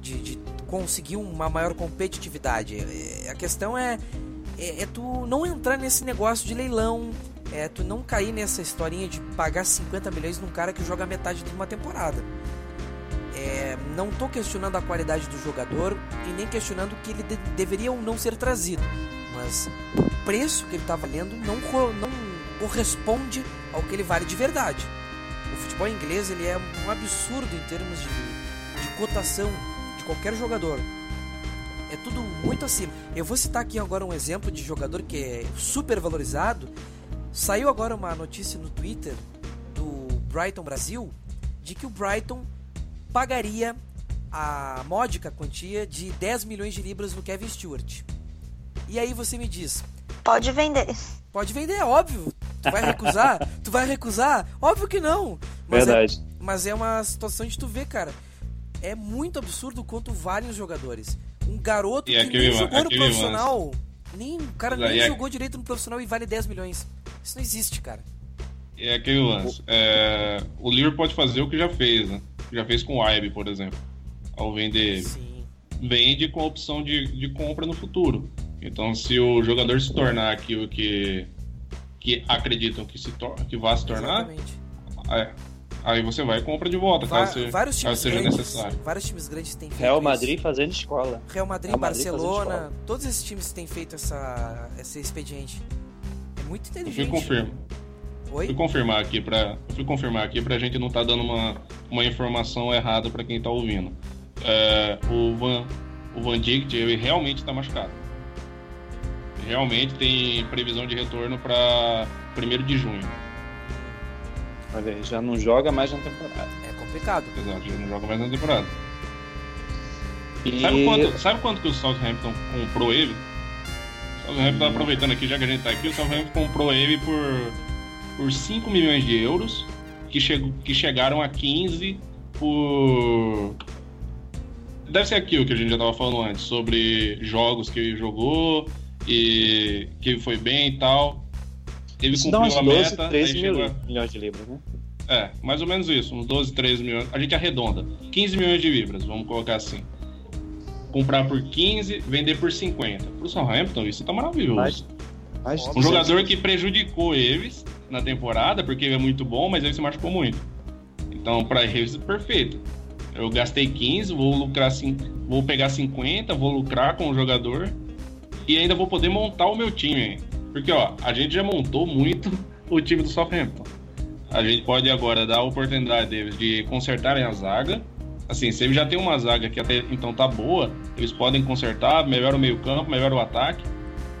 de, de conseguir uma maior competitividade. É, A questão é é, é tu não entrar nesse negócio de leilão, é tu não cair nessa historinha de pagar 50 milhões num cara que joga metade de uma temporada. É, não tô questionando a qualidade do jogador e nem questionando que ele de- deveria ou não ser trazido, mas o preço que ele tá valendo não, co- não corresponde ao que ele vale de verdade. O futebol inglês ele é um absurdo em termos de, de cotação de qualquer jogador é tudo muito acima. Eu vou citar aqui agora um exemplo de jogador que é super valorizado. Saiu agora uma notícia no Twitter do Brighton Brasil de que o Brighton pagaria a módica quantia de 10 milhões de libras no Kevin Stewart. E aí você me diz, Pode vender. pode vender, é óbvio. Tu vai recusar? tu vai recusar? Óbvio que não. Mas é, Verdade. mas é uma situação de tu ver, cara. É muito absurdo quanto valem os jogadores. Um garoto E que nem jogou no profissional. Nem, o cara Mas nem é- jogou direito no profissional e vale 10 milhões. Isso não existe, cara. É aquele lance. É, o Liverpool pode fazer o que já fez, né? Já fez com o Ibe, por exemplo. Ao vender. Sim. Vende com a opção de, de compra no futuro. Então, se o jogador se tornar aquilo que, que acreditam que, se tor que vai se tornar, é, Aí você vai e compra de volta, Va- caso, se- vários times caso seja grandes, necessário. vários times grandes têm feito Real isso. Madrid fazendo escola. Real Madrid, Real Madrid Barcelona, todos esses times têm feito essa, esse expediente. É muito Eu fui, inteligente. confirma, Oi? fui confirmar aqui pra. Eu fui confirmar aqui pra gente não tá dando uma, uma informação errada pra quem tá ouvindo. É, o Van, o Van Dijk, ele realmente tá machucado. Realmente tem previsão de retorno pra 1 de junho. Olha já não joga mais na temporada. É complicado. Exato, já não joga mais na temporada. E Sabe quanto, sabe quanto que o Southampton comprou ele? O Southampton, tá aproveitando aqui, já que a gente tá aqui, o Southampton comprou ele por, por 5 milhões de euros, que, que chegaram a 15 por... Deve ser aquilo que a gente já tava falando antes, sobre jogos que ele jogou e que ele foi bem e tal. Ele isso cumpriu uns a 12, meta, 13 aí mil, chegou milhões de libras, né? é, mais ou menos isso, uns 12, 13 milhões. A gente arredonda. 15 milhões de libras, vamos colocar assim. Comprar por 15, vender por 50. Pro Southampton, isso tá maravilhoso. Mais Um jogador que prejudicou eles na temporada, porque ele é muito bom, mas ele se machucou muito. Então, pra eles, perfeito. Eu gastei 15, vou lucrar vou pegar 50, vou lucrar com o jogador e ainda vou poder montar o meu time. Porque, ó, a gente já montou muito o time do Southampton. A gente pode agora dar a oportunidade deles de consertarem a zaga. Assim, se eles já tem uma zaga que até então tá boa, eles podem consertar, melhora o meio-campo, melhora o ataque.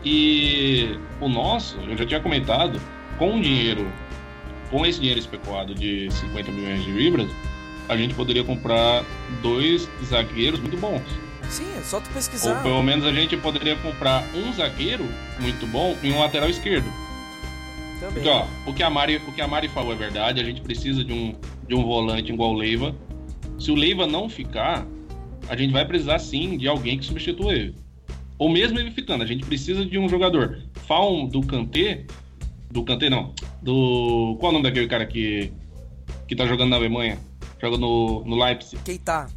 E o nosso, eu já tinha comentado, com o dinheiro, com esse dinheiro especulado de 50 milhões de libras, a gente poderia comprar dois zagueiros muito bons. Sim, é só tu Ou pesquisar. pelo menos a gente poderia comprar um zagueiro muito bom e um lateral esquerdo. Também. Porque, ó, o que a Mari, o que a Mari falou é verdade, a gente precisa de um, de um volante igual o Leiva. Se o Leiva não ficar, a gente vai precisar sim de alguém que substitua ele. Ou mesmo ele ficando, a gente precisa de um jogador. Falam do Kanté, do Kanté não, do... Qual é o nome daquele cara que, que tá jogando na Alemanha? Joga no, no Leipzig. Keita.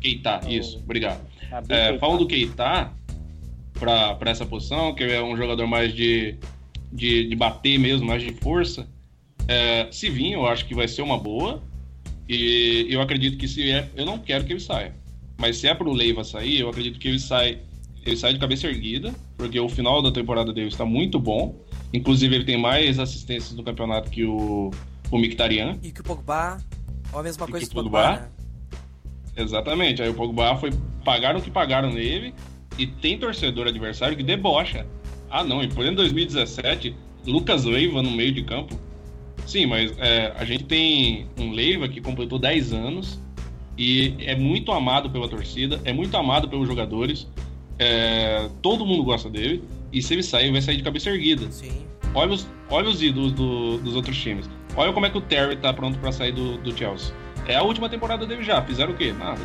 Keita, isso, obrigado. É, falam do Keita pra, pra essa posição, que é um jogador mais de, de, de bater mesmo, mais de força. É, se vir, eu acho que vai ser uma boa. E eu acredito que se é. Eu não quero que ele saia. Mas se é pro Leiva sair, eu acredito que ele sai, ele sai de cabeça erguida, porque o final da temporada dele está muito bom. Inclusive, ele tem mais assistências no campeonato que o, o Mkhitaryan. E que o Pogba. Ou a mesma E coisa que o Pogba, Pogba? né? Exatamente. Aí o Pogba foi. Pagaram o que pagaram nele. E tem torcedor adversário que debocha. Ah, não. E por em 2017, Lucas Leiva no meio de campo. Sim, mas é, a gente tem um Leiva que completou 10 anos. E é muito amado pela torcida. É muito amado pelos jogadores. é, todo mundo gosta dele. E se ele sair, vai sair de cabeça erguida. Sim. Olha os, olha os ídolos do- dos outros times. Olha como é que o Terry tá pronto pra sair do, do Chelsea. É a última temporada dele já. Fizeram o quê? Nada.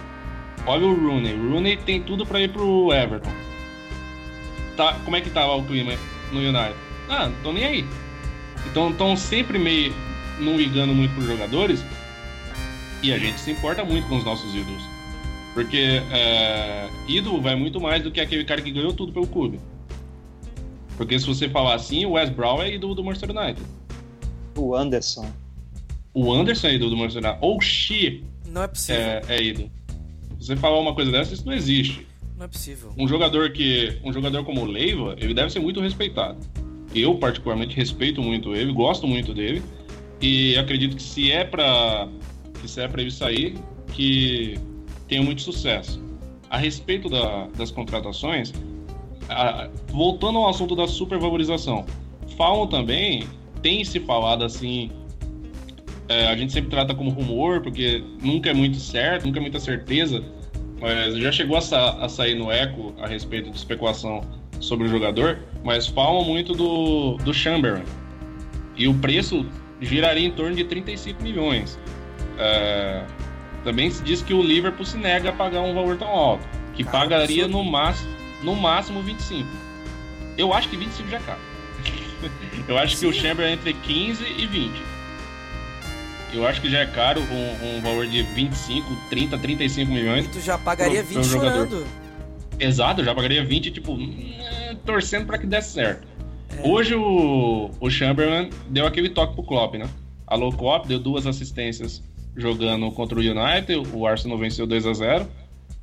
Olha o Rooney. O Rooney tem tudo pra ir pro Everton. Tá, como é que tava o clima no United? Ah, não tô nem aí. Então estão sempre meio não ligando muito pros jogadores. E a gente se importa muito com os nossos ídolos. Porque é, ídolo vai muito mais do que aquele cara que ganhou tudo pelo clube. Porque se você falar assim, o Wes Brown é ídolo do Manchester United. O Anderson. O Anderson é ídolo do Manchester United. Ou o Xi Não é possível. é, é ídolo. Se você falar uma coisa dessa, isso não existe. Não é possível. Um jogador que. Um jogador como o Leiva, ele deve ser muito respeitado. Eu, particularmente, respeito muito ele, gosto muito dele. E acredito que se é pra. Que se é pra ele sair, que tenha muito sucesso. A respeito da- das contratações, a- voltando ao assunto da supervalorização, falam também, tem se falado assim. é, a gente sempre trata como rumor, porque nunca é muito certo, nunca é muita certeza, mas já chegou a, sa- a sair no eco a respeito de especulação sobre o jogador, mas falam muito do, do Chamberlain. E o preço giraria em torno de 35 milhões. É, também se diz que o Liverpool se nega a pagar um valor tão alto, que Cara, pagaria no, máximo, no máximo 25. Eu acho que 25 já é caro. Eu acho que o Sim. Chamberlain é entre 15 e 20. Eu acho que já é caro um, um valor de 25, 30, 35 milhões. E tu já pagaria Pro- pro 20 jogador. chorando. Exato, eu já pagaria 20, tipo, hum, torcendo pra que desse certo. É. Hoje o, o Chamberlain deu aquele toque pro Klopp, né? Alô Cop deu duas assistências jogando contra o United, o Arsenal venceu 2 a 0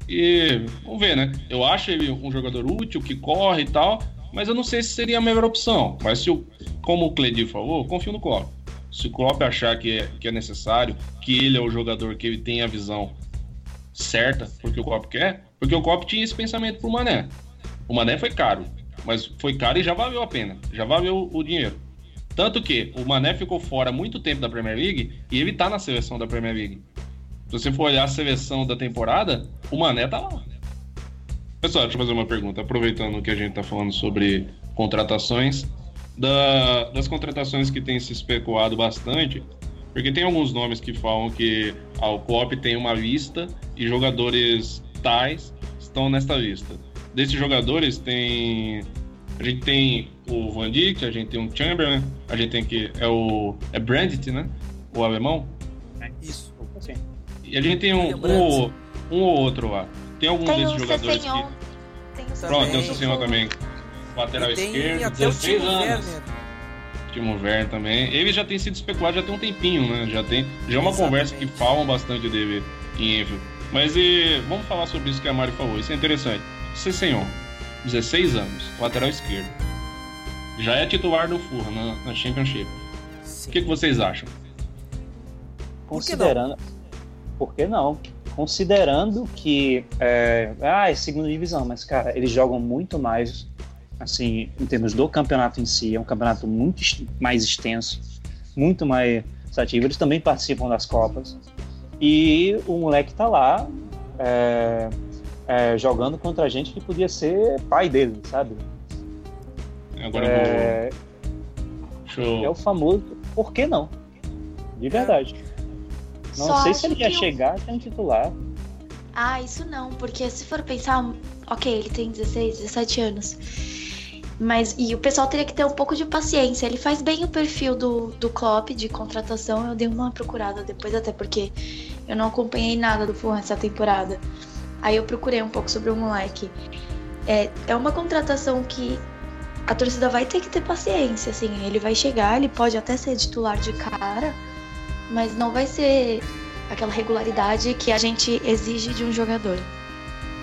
E vamos ver, né? Eu acho ele um jogador útil, que corre e tal, mas eu não sei se seria a melhor opção. Mas se o, como o Cledi falou, confio no Klopp. Se o Klopp achar que é, que é necessário, que ele é o jogador que ele tem a visão certa, porque o Klopp quer, porque o Klopp tinha esse pensamento pro Mané. O Mané foi caro, mas foi caro e já valeu a pena, já valeu o dinheiro. Tanto que o Mané ficou fora muito tempo da Premier League e ele tá na seleção da Premier League. Se você for olhar a seleção da temporada, o Mané tá lá. Pessoal, deixa eu fazer uma pergunta, aproveitando que a gente tá falando sobre contratações. Da, das contratações que tem se especulado bastante, porque tem alguns nomes que falam que a Alcop tem uma lista e jogadores tais estão nesta lista. Desses jogadores tem a gente tem o Van Dijk, a gente tem o Chamberlain, a gente tem que é o é Brandt, né? O alemão. Isso. E a gente tem um, um, um ou outro lá. Tem algum Tem desses jogadores Cessenhon. que Tem o Pronto, tem o. Cessenhon também. Lateral tem esquerdo, até o 16 Timo anos. Werner. Timo Werner também. Ele já tem sido especulado já tem um tempinho, né? Já tem. Já é uma Exatamente. conversa que falam bastante dele em Enfield. Mas e, vamos falar sobre isso que a Mari falou. Isso é interessante. Cessenhon, 16 anos, lateral esquerdo. Já é titular do Fulham na, na Championship. Sim. O que, que vocês acham? Considerando. Por que não? Considerando que. É, ah, é segunda divisão, mas, cara, eles jogam muito mais, assim, em termos do campeonato em si. É um campeonato muito mais extenso, muito mais ativo. Eles também participam das Copas. E o moleque tá lá. é, é, jogando contra gente que podia ser pai dele, sabe? Agora É, vou. Eu- é o famoso por que não? De verdade. Não Só sei se ele ia chegar sendo titular. Ah, isso não, porque se for pensar, ok, ele tem 16, 17 anos. Mas, e o pessoal teria que ter um pouco de paciência. Ele faz bem o perfil do, do Klopp de contratação. Eu dei uma procurada depois, até porque eu não acompanhei nada do Fulham essa temporada. Aí eu procurei um pouco sobre o moleque. É, é uma contratação que a torcida vai ter que ter paciência, assim. Ele vai chegar, ele pode até ser titular de cara, mas não vai ser aquela regularidade que a gente exige de um jogador.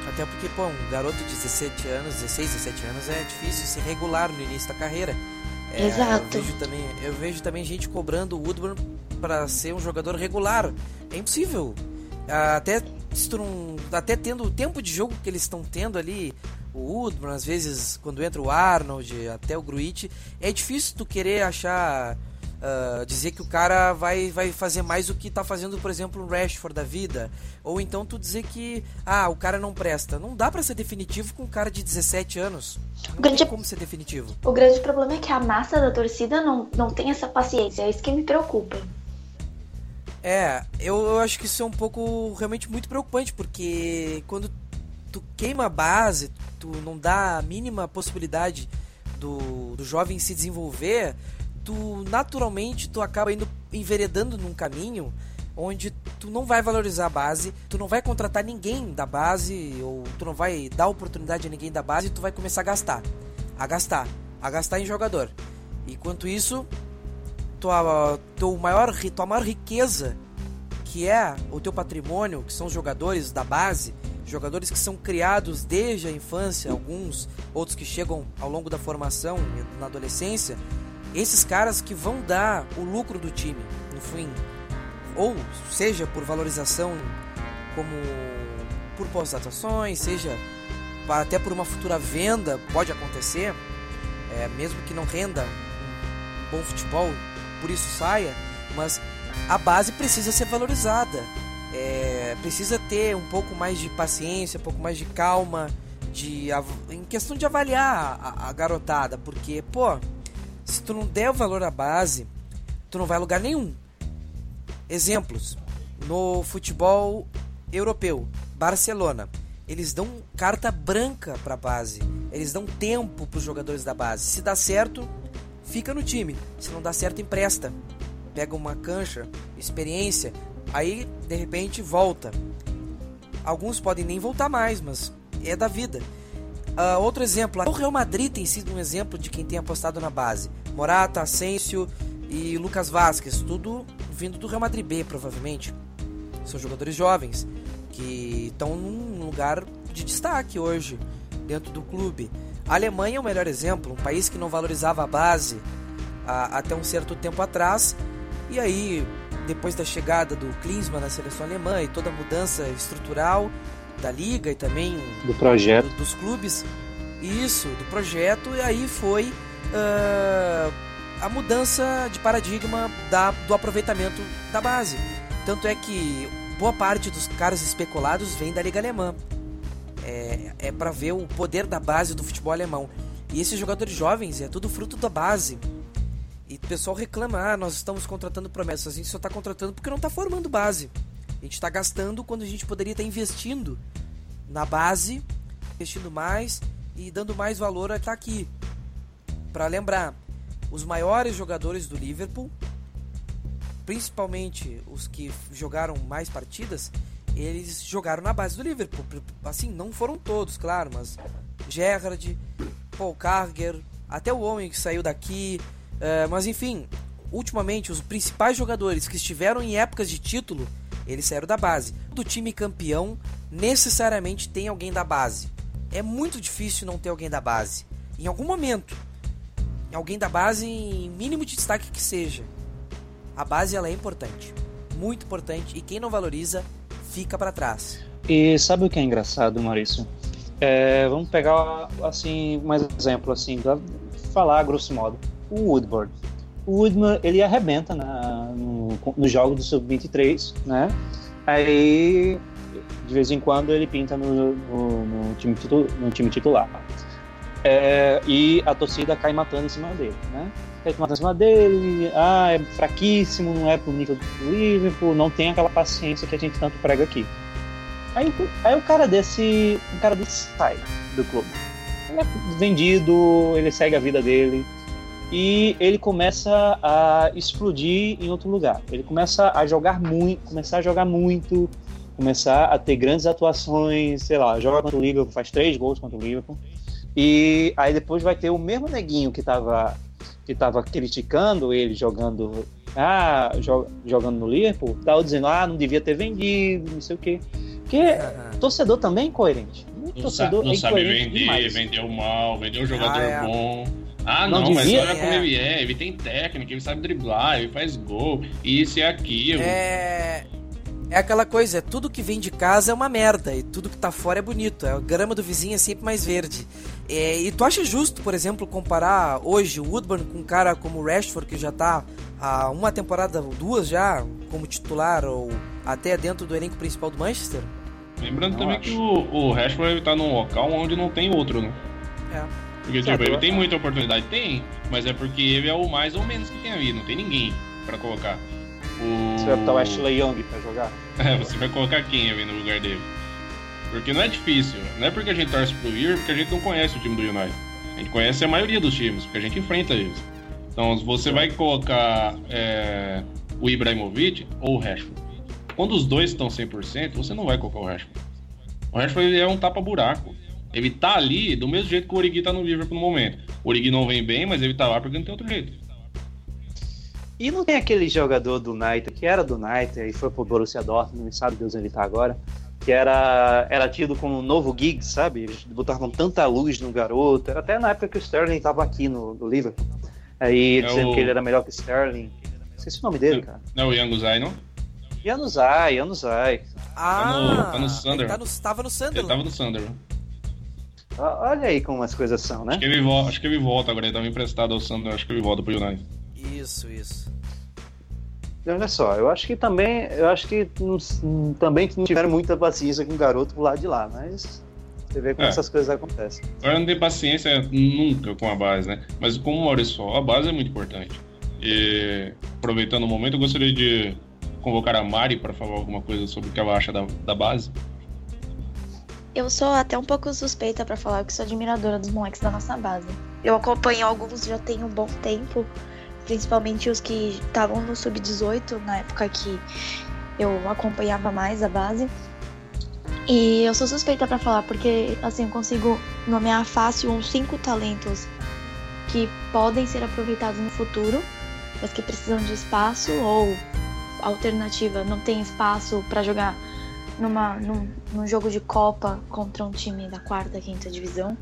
Até porque, pô, um garoto de 17 anos, 16, 17 anos é difícil se regular no início da carreira. É, Exato. Eu vejo também, eu vejo também gente cobrando o Woodburn para ser um jogador regular. É impossível. Até, não- até tendo o tempo de jogo que eles estão tendo ali, o Woodburn, às vezes, quando entra o Arnold, até o Gruitch, é difícil tu querer achar. Ah, dizer que o cara vai, vai fazer mais do que tá fazendo, por exemplo, o Rashford da vida. Ou então tu dizer que, ah, o cara não presta. Não dá pra ser definitivo com um cara de 17 anos. Não Grande- tem como ser definitivo. O grande problema é que a massa da torcida não, não tem essa paciência. É isso que me preocupa. É, eu, eu acho que isso é um pouco realmente muito preocupante, porque quando tu queima a base, tu não dá a mínima possibilidade do, do jovem se desenvolver, tu naturalmente tu acaba indo enveredando num caminho onde tu não vai valorizar a base, tu não vai contratar ninguém da base, ou tu não vai dar oportunidade a ninguém da base e tu vai começar a gastar. A gastar. A gastar em jogador. Enquanto isso, tua, teu maior, tua maior riqueza, que é o teu patrimônio, que são os jogadores da base, jogadores que são criados desde a infância, alguns, outros que chegam ao longo da formação, na adolescência, esses caras que vão dar o lucro do time, no fim. Ou seja por valorização, como por pós-atuações, seja até por uma futura venda, pode acontecer, é, mesmo que não renda um bom futebol, por isso saia, mas a base precisa ser valorizada. É, precisa ter um pouco mais de paciência, um pouco mais de calma, de em questão de avaliar a, a garotada, porque pô, se tu não der o valor à base, tu não vai a lugar nenhum. Exemplos no futebol europeu, Barcelona, eles dão carta branca para a base, eles dão tempo para os jogadores da base. Se dá certo, fica no time. Se não dá certo, empresta. Pega uma cancha, experiência, aí de repente volta. Alguns podem nem voltar mais, mas é da vida. Ah, outro exemplo, o Real Madrid tem sido um exemplo de quem tem apostado na base. Morata, Asensio, e Lucas Vasquez, tudo vindo do Real Madrid B, provavelmente. São jogadores jovens que estão num lugar de destaque hoje dentro do clube. A Alemanha é o melhor exemplo, um país que não valorizava a base a, até um certo tempo atrás. E aí, depois da chegada do Klinsmann na seleção alemã e toda a mudança estrutural da liga e também do projeto do, dos clubes, isso, do projeto, e aí foi uh, a mudança de paradigma da, do aproveitamento da base. Tanto é que boa parte dos caras especulados vem da liga alemã é, é para ver o poder da base do futebol alemão. E esses jogadores jovens é tudo fruto da base. E o pessoal reclama: ah, nós estamos contratando promessas. A gente só está contratando porque não está formando base. A gente está gastando quando a gente poderia estar tá investindo na base, investindo mais e dando mais valor a estar aqui. Para lembrar, os maiores jogadores do Liverpool, principalmente os que jogaram mais partidas, eles jogaram na base do Liverpool. Assim, não foram todos, claro, mas Gerrard, Paul Carger, até o homem que saiu daqui. Uh, mas enfim, ultimamente os principais jogadores que estiveram em épocas de título, eles saíram da base. Do time campeão, necessariamente tem alguém da base. É muito difícil não ter alguém da base. Em algum momento, alguém da base, em mínimo de destaque que seja. A base ela é importante, muito importante, e quem não valoriza fica para trás. E sabe o que é engraçado, Maurício? É, vamos pegar assim mais exemplo assim, falar grosso modo. O Woodward. O Woodman ele arrebenta na, no, no jogo do sub-23, né? Aí de vez em quando ele pinta no, no, no time, titu, no time titular. É, e a torcida cai matando em cima dele, né? Cai matando em cima dele, ah, é fraquíssimo, não é pro nível do Liverpool, não tem aquela paciência que a gente tanto prega aqui. Aí, aí o cara desse, o cara desse sai do clube. Ele é vendido, ele segue a vida dele e ele começa a explodir em outro lugar. Ele começa a jogar muito, começar a jogar muito, começar a ter grandes atuações, sei lá, joga contra o Liverpool, faz três gols contra o Liverpool e aí depois vai ter o mesmo neguinho que tava, que tava criticando ele jogando, ah, jo jogando no Liverpool, tava dizendo, ah, não devia ter vendido, não sei o quê. Porque torcedor também é incoerente. Não torcedor não é sabe vender, demais. vendeu mal, vendeu um jogador ah, é. bom. Ah, não, não mas olha é. como ele é, ele tem técnica, ele sabe driblar, ele faz gol, isso e aquilo. É. É aquela coisa, é tudo que vem de casa é uma merda e tudo que tá fora é bonito. A grama do vizinho é sempre mais verde. É, e tu acha justo, por exemplo, comparar hoje o Woodburn com um cara como o Rashford, que já tá há uma temporada ou duas já como titular ou até dentro do elenco principal do Manchester? Lembrando não também acho. que o, o Rashford ele tá num local onde não tem outro, né? É. Porque, tipo, ele tem muita oportunidade? Tem, mas é porque ele é o mais ou menos que tem ali, não tem ninguém para colocar. O... Você vai botar o Ashley Young pra jogar? É, você vai colocar quem ali no lugar dele? Porque não é difícil. Não é porque a gente torce pro Liverpool porque a gente não conhece o time do United. A gente conhece a maioria dos times, porque a gente enfrenta eles. Então, você vai colocar é, o Ibrahimovic ou o Rashford. Quando os dois estão 100%, você não vai colocar o Rashford. O Rashford é um tapa-buraco. Ele tá ali do mesmo jeito que o Origi tá no Liverpool no momento. O Origi não vem bem, mas ele tá lá porque não tem outro jeito. E não tem aquele jogador do United, que era do United e foi pro Borussia Dortmund, não sabe Deus onde ele tá agora, que era, era tido como um novo Giggs, sabe? Eles botavam tanta luz no garoto. Era até na época que o Sterling estava aqui no, no Liverpool. Aí é dizendo o... que ele era melhor que o Sterling. Esqueci o nome dele, cara. Não, o Yanguzai, não? Yanuzai, Yanuzai. Ah, tá no, tá no Sander. Tá no, tava no Sander. Ele tava no Sander. Olha aí como as coisas são, né? Acho que ele, volta, acho que ele volta agora, ele tava emprestado ao Sander, acho que ele volta pro United. Isso, isso. Olha só, eu acho que também, eu acho que não, também não tiveram muita paciência com o garoto pro lado de lá, mas você vê como é. essas coisas acontecem. Eu não tenho paciência nunca com a base, né? Mas como o Maurício falou, a base é muito importante. E aproveitando o momento, eu gostaria de convocar a Mari para falar alguma coisa sobre o que ela acha da, da base. Eu sou até um pouco suspeita para falar que sou admiradora dos moleques da nossa base. Eu acompanho alguns já tem um bom tempo principalmente os que estavam no sub-18, na época que eu acompanhava mais a base. E eu sou suspeita para falar, porque assim eu consigo nomear fácil uns cinco talentos que podem ser aproveitados no futuro mas que precisam de espaço ou alternativa, não tem espaço para jogar numa, num, num jogo de Copa contra um time da quarta, quinta divisão.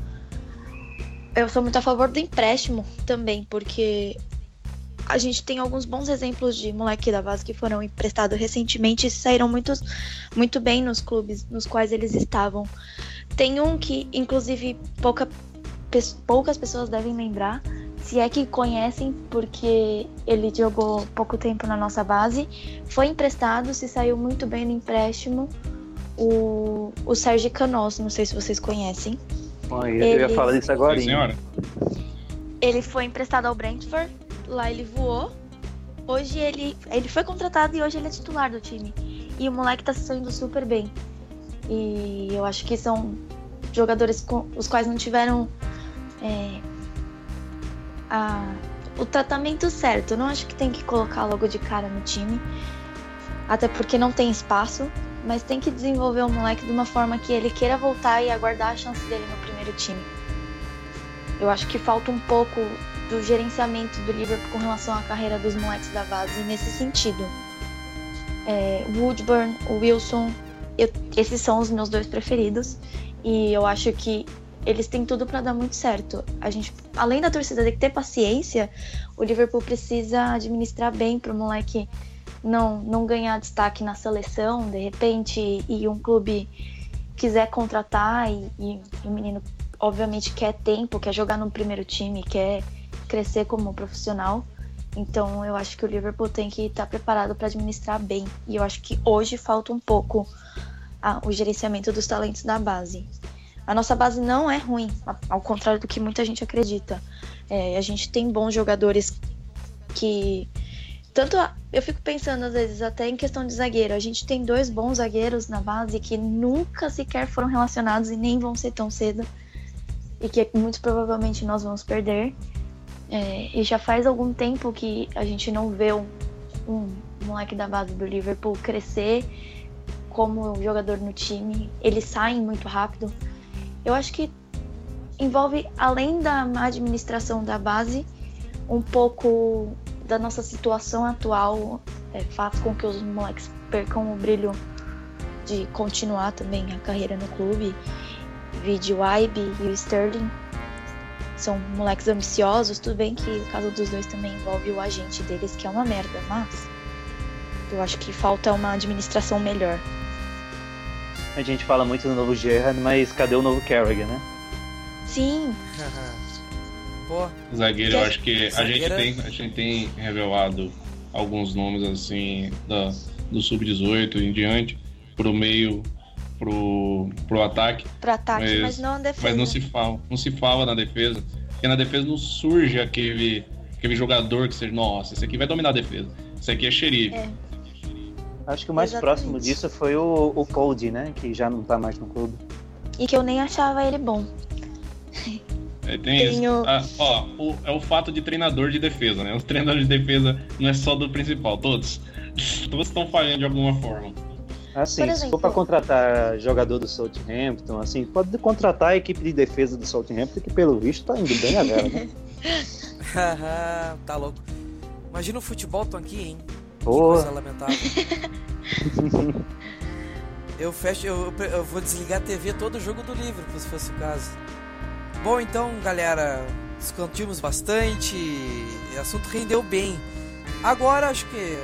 Eu sou muito a favor do empréstimo também, porque a gente tem alguns bons exemplos de moleque da base que foram emprestados recentemente e saíram muito, muito bem nos clubes nos quais eles estavam. Tem um que, inclusive, pouca, poucas pessoas devem lembrar, se é que conhecem, porque ele jogou pouco tempo na nossa base, foi emprestado, se saiu muito bem no empréstimo, o, o Sérgio Canos, não sei se vocês conhecem. eu ele, ia falar disso agora. senhora. Ele foi emprestado ao Brentford, lá ele voou. Hoje ele, ele foi contratado e hoje ele é titular do time. E o moleque tá se saindo super bem. E eu acho que são jogadores com os quais não tiveram é, a, o tratamento certo. Eu não acho que tem que colocar logo de cara no time. Até porque não tem espaço. Mas tem que desenvolver o moleque de uma forma que ele queira voltar e aguardar a chance dele no primeiro time. Eu acho que falta um pouco do gerenciamento do Liverpool com relação à carreira dos moleques da base nesse sentido. É, Woodburn, Wilson, eu, esses são os meus dois preferidos e eu acho que eles têm tudo para dar muito certo. A gente, além da torcida ter que ter paciência, o Liverpool precisa administrar bem para o moleque não não ganhar destaque na seleção, de repente, e um clube quiser contratar e, e o menino obviamente quer tempo, quer jogar no primeiro time, quer crescer como profissional. Então eu acho que o Liverpool tem que estar preparado para administrar bem. E eu acho que hoje falta um pouco a, o gerenciamento dos talentos da base. A nossa base não é ruim, ao contrário do que muita gente acredita. É, a gente tem bons jogadores que. Tanto a, eu fico pensando, às vezes, até em questão de zagueiro. A gente tem dois bons zagueiros na base que nunca sequer foram relacionados e nem vão ser tão cedo. E que muito provavelmente nós vamos perder. É, e já faz algum tempo que a gente não vê um, um moleque da base do Liverpool crescer como jogador no time. Eles saem muito rápido. Eu acho que envolve, além da administração da base, um pouco da nossa situação atual é, faz com que os moleques percam o brilho de continuar também a carreira no clube. Vide o Ibe e o Sterling são moleques ambiciosos, tudo bem que o caso dos dois também envolve o agente deles, que é uma merda, mas eu acho que falta uma administração melhor. A gente fala muito do novo Gerrard, mas cadê o novo Carragher, né? Sim. Pô. Zagueiro, eu acho que a gente, tem, a gente tem revelado alguns nomes assim da, do sub-18 em diante pro meio pro, pro ataque. Pro ataque, mas, mas não na defesa. Mas não se fala, não se fala na defesa. Porque na defesa não surge aquele, aquele jogador que seja, nossa, esse aqui vai dominar a defesa. Esse aqui é xerife. É. Acho que o mais Exatamente. próximo disso foi o, o Cold, né? Que já não tá mais no clube. E que eu nem achava ele bom. É, tem Tenho... isso. Ah, ó, o, é o fato de treinador de defesa, né? Os treinadores de defesa não é só do principal, todos. Todos estão falhando de alguma forma. Assim, exemplo, se for para contratar jogador do Southampton, assim, pode contratar a equipe de defesa do Southampton, que pelo visto tá indo bem a vela, né? tá louco. Imagina o futebol tão aqui, hein? Que coisa lamentável. eu fecho, eu, eu, vou desligar a TV todo jogo do livro, se fosse o caso. Bom, então, galera, discutimos bastante, o assunto rendeu bem. Agora acho que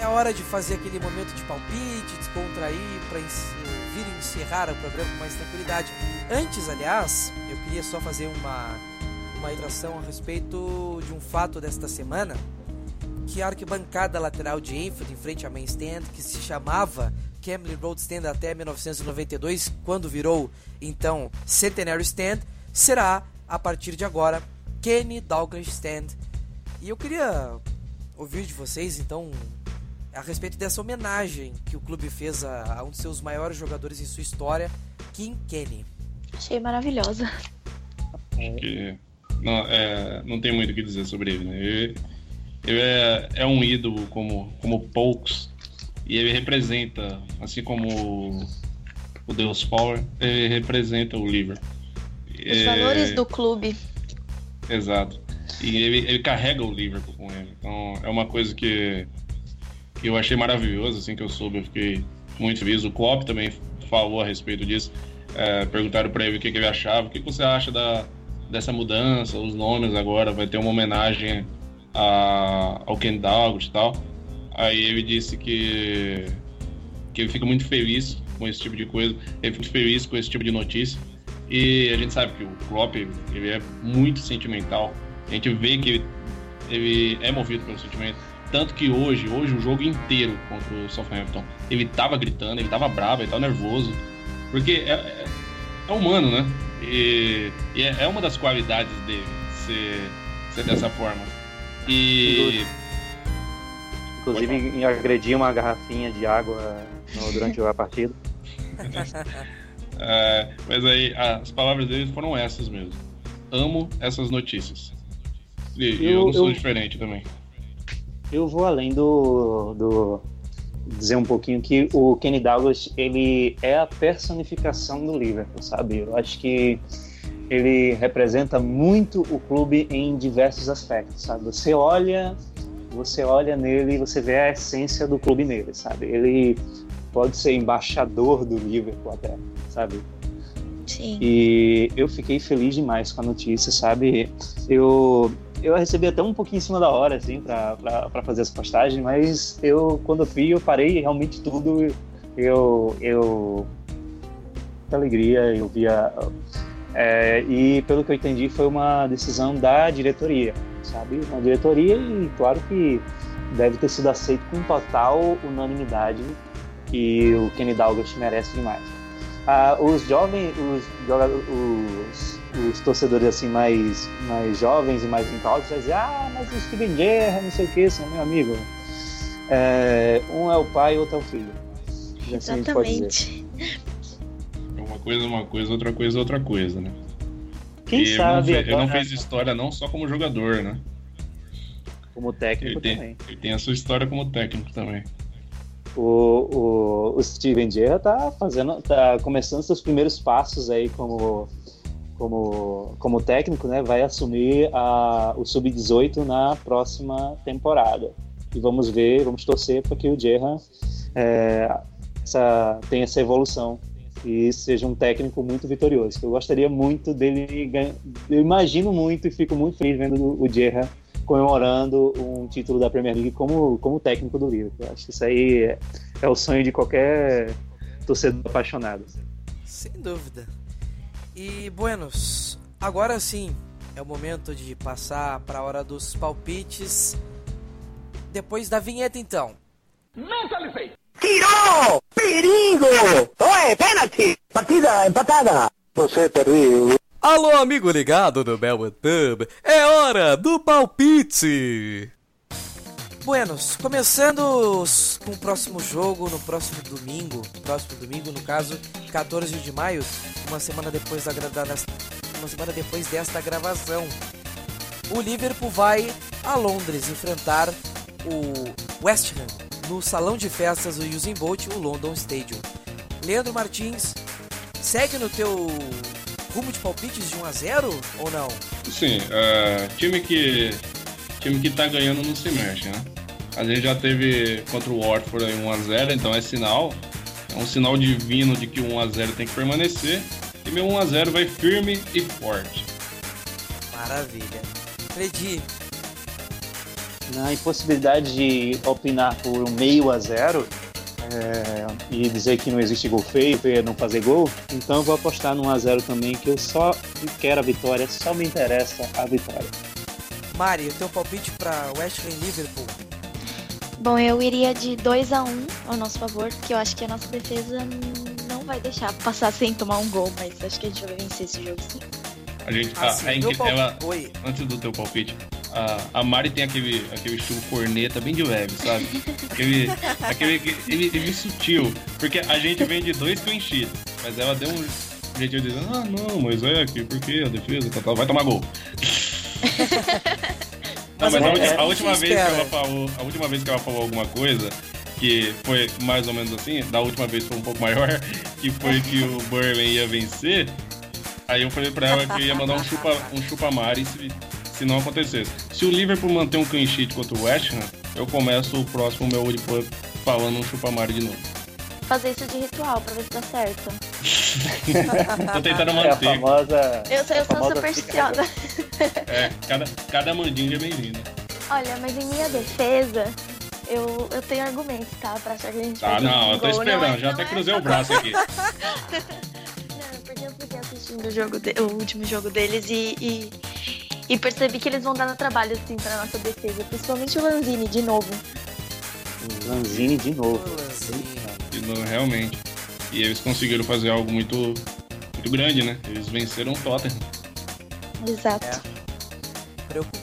é hora de fazer aquele momento de palpite, descontrair, para vir encerrar o programa com mais tranquilidade. Antes, aliás, eu queria só fazer uma, uma ilustração a respeito de um fato desta semana, que a arquibancada lateral de Enfield, em frente à main stand, que se chamava Camley Road Stand até 1992, quando virou, então, Centenary Stand, será, a partir de agora, Kenny Douglas Stand. E eu queria ouvir de vocês, então, a respeito dessa homenagem que o clube fez a, a um de seus maiores jogadores em sua história, Kim Kenny. Achei maravilhosa. Acho que não, é, não tem muito o que dizer sobre ele, né? Ele, ele é, é um ídolo como, como poucos e ele representa, assim como o Deus Power, ele representa o Liverpool. Os é... valores do clube. Exato. E ele, ele carrega o Liverpool com ele. Então é uma coisa que, que eu achei maravilhoso, assim que eu soube, eu fiquei muito feliz. O Klopp também falou a respeito disso. É, perguntaram para ele o que, que, ele achava. O que, que você acha da, dessa mudança, os nomes agora? Vai ter uma homenagem a, ao Ken Dalglish e tal. Aí ele disse que, que ele fica muito feliz com esse tipo de coisa. Ele fica feliz com esse tipo de notícia. E a gente sabe que o Klopp ele é muito sentimental. A gente vê que ele, ele é movido pelo sentimento. Tanto que hoje, hoje o jogo inteiro contra o Southampton, ele tava gritando, ele tava bravo, ele tava nervoso. Porque é, é, é humano, né? E, e é, é, uma das qualidades dele ser, ser dessa forma. E. Inclusive em agredir uma garrafinha de água no, durante a partida. é, mas aí as palavras dele foram essas mesmo. Amo essas notícias. E eu, eu não sou eu... diferente também eu vou além do, do dizer um pouquinho que o Kenny Douglas ele é a personificação do Liverpool, sabe? Eu acho que ele representa muito o clube em diversos aspectos, sabe? Você olha, você olha nele e você vê a essência do clube nele, sabe? Ele pode ser embaixador do Liverpool até, sabe? Sim. E eu fiquei feliz demais com a notícia, sabe? Eu eu recebi até um pouquinho em cima da hora, assim, para fazer essa postagem, mas eu, quando eu vi, eu parei realmente tudo. Eu. eu muita alegria, eu via. É, e pelo que eu entendi, foi uma decisão da diretoria, sabe? Uma diretoria, e claro que deve ter sido aceito com total unanimidade que o Kenny Dalglish merece demais. Ah, os jovens, os, os os torcedores assim mais, mais jovens e mais incautos dizer, ah, mas o Steven Gerrard, não sei o que, isso é meu amigo. É, um é o pai e outro é o filho. Assim Exatamente. É uma coisa uma coisa, outra coisa outra coisa, né? Quem e sabe ele não, fez, ele não fez história não só como jogador, né? Como técnico ele tem, também. Ele tem a sua história como técnico também. O, o, o Steven Gerrard tá fazendo, tá começando seus primeiros passos aí como como, como técnico, né, vai assumir a, o sub-18 na próxima temporada. E vamos ver, vamos torcer para que o Gerra é, essa, tenha essa evolução e seja um técnico muito vitorioso. Eu gostaria muito dele ganhar. Eu imagino muito e fico muito feliz vendo o Gerra comemorando um título da Premier League como, como técnico do Liverpool. Acho que isso aí é, é o sonho de qualquer torcedor apaixonado. Sem dúvida. E, Buenos, agora sim é o momento de passar para a hora dos palpites. Depois da vinheta, então. Mentalizei! Tirou! Perigo! Oi, pênalti! Partida empatada! Você perdeu. Alô, amigo ligado no Bell Tub, é hora do palpite! Buenos, começando com o próximo jogo no próximo domingo, próximo domingo, no caso, 14 de maio, uma semana depois da, da uma semana depois desta gravação. O Liverpool vai a Londres enfrentar o West Ham no salão de festas do Usain Bolt, o London Stadium. Leandro Martins, segue no teu rumo de palpites de 1 a 0 ou não? Sim, uh, time que time que tá ganhando não se mexe, né? A gente já teve contra o Watford 1x0, então é sinal. É um sinal divino de que o 1x0 tem que permanecer. E meu 1x0 vai firme e forte. Maravilha. Fredi. Na impossibilidade de opinar por um meio a zero é, e dizer que não existe gol feio, e não fazer gol, então eu vou apostar no 1x0 também, que eu só quero a vitória, só me interessa a vitória. Mari, o teu palpite para West Ham Liverpool? Bom, eu iria de 2 a 1 um ao nosso favor, porque eu acho que a nossa defesa não vai deixar passar sem tomar um gol, mas acho que a gente vai vencer esse jogo sim. A gente, assim, a, a, ela, antes do teu palpite, a, a Mari tem aquele, aquele estilo corneta bem de leve, sabe? aquele, aquele, ele, ele sutil, porque a gente vem de dois clean sheets, mas ela deu um jeitinho dizendo, ah não, mas é aqui, porque a defesa, tá, tá, vai tomar gol. Não, mas a, é, a última vez que ela falou, a última vez que ela falou alguma coisa, que foi mais ou menos assim, da última vez foi um pouco maior, que foi que o Burnley ia vencer. Aí eu falei pra ela que ia mandar um chupa, um chupa Mari se, se não acontecesse. Se o Liverpool manter um clean sheet contra o West Ham, eu começo o próximo meu Pub falando um chupa-mar de novo. Fazer isso de ritual pra ver se dá certo. Tô tentando É a manter. famosa. Eu, sou- eu a sou supersticiosa. É, cada, cada mandinga é bem-vinda. Olha, mas em minha defesa, eu, eu tenho argumentos, tá? Pra achar que a gente Ah, não, eu tô gol. Não esperando, é- já não até é cruzei só o braço aqui. Não, porque eu fiquei assistindo o, jogo de- o último jogo deles e, e, e percebi que eles vão dar trabalho, assim, pra nossa defesa. Principalmente o Lanzini, de novo. Lanzini de novo. Ô, Lanzini. E não, realmente. E eles conseguiram fazer algo muito, muito grande, né? Eles venceram o Tottenham. Exato. É. Preocupa.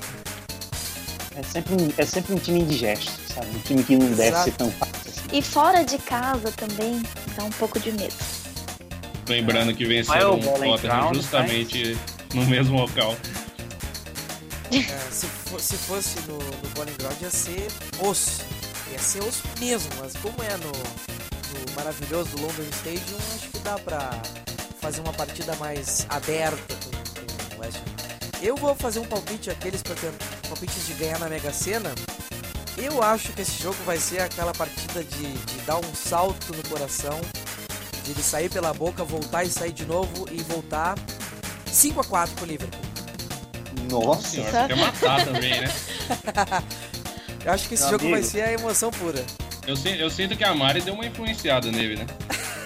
É sempre, um, é sempre um time indigesto, sabe? Um time que não deve Exato. ser tão fácil assim. E fora de casa também, dá um pouco de medo. Lembrando que é venceram o o Tottenham Ground, justamente no mesmo local. É, se, se fosse no, no Bowling Ground ia ser osso. Ia ser osso mesmo, mas como é no, no maravilhoso London Stadium, acho que dá pra fazer uma partida mais aberta com, o West. Eu vou fazer um palpite aqueles pra ter palpites de ganhar na Mega Sena. Eu acho que esse jogo vai ser aquela partida de, de dar um salto no coração, de ele sair pela boca, voltar e sair de novo e voltar 5 a 4 pro Liverpool. Nossa, Senhora, quer matar também, né? Eu acho que esse Meu jogo amigo. vai ser a emoção pura. Eu, eu sinto que a Mari deu uma influenciada nele, né?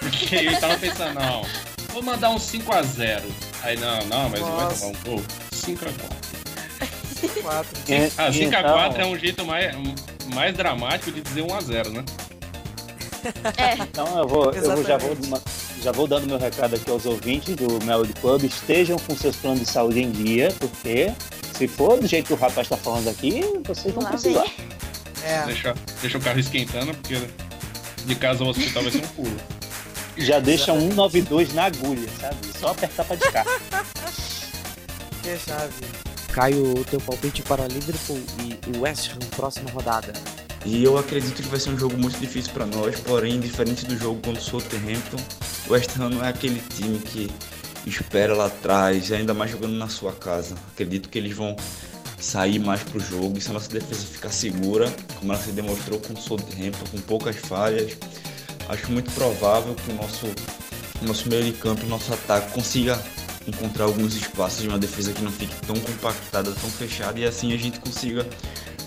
Porque ele tava pensando, não, vou mandar um 5x0. Aí, não, não, mas vai Nossa. tomar um gol. 5x4. 4. É, Ah, 5x4 então- é um jeito mais, mais dramático de dizer 1x0, né? É, Então eu vou, eu já, vou. Já vou dando meu recado aqui aos ouvintes do Melody Club. Estejam com seus planos de saúde em dia, porque se for do jeito que o rapaz está falando aqui, vocês vão lá precisar. É, Deixa, deixa o carro esquentando, porque de casa ao hospital vai ser um pulo. Já deixa um 192 na agulha, sabe? Só apertar pra discar. que chave. Caio, o teu palpite para Liverpool e o West Ham próxima rodada. E eu acredito que vai ser um jogo muito difícil para nós, porém, diferente do jogo contra o Southampton, o West Ham não é aquele time que espera lá atrás, ainda mais jogando na sua casa. Acredito que eles vão sair mais pro jogo e se a nossa defesa ficar segura, como ela se demonstrou com o Southampton, com poucas falhas, acho muito provável que o nosso, nosso meio de campo o nosso ataque consiga encontrar alguns espaços de uma defesa que não fique tão compactada, tão fechada e assim a gente consiga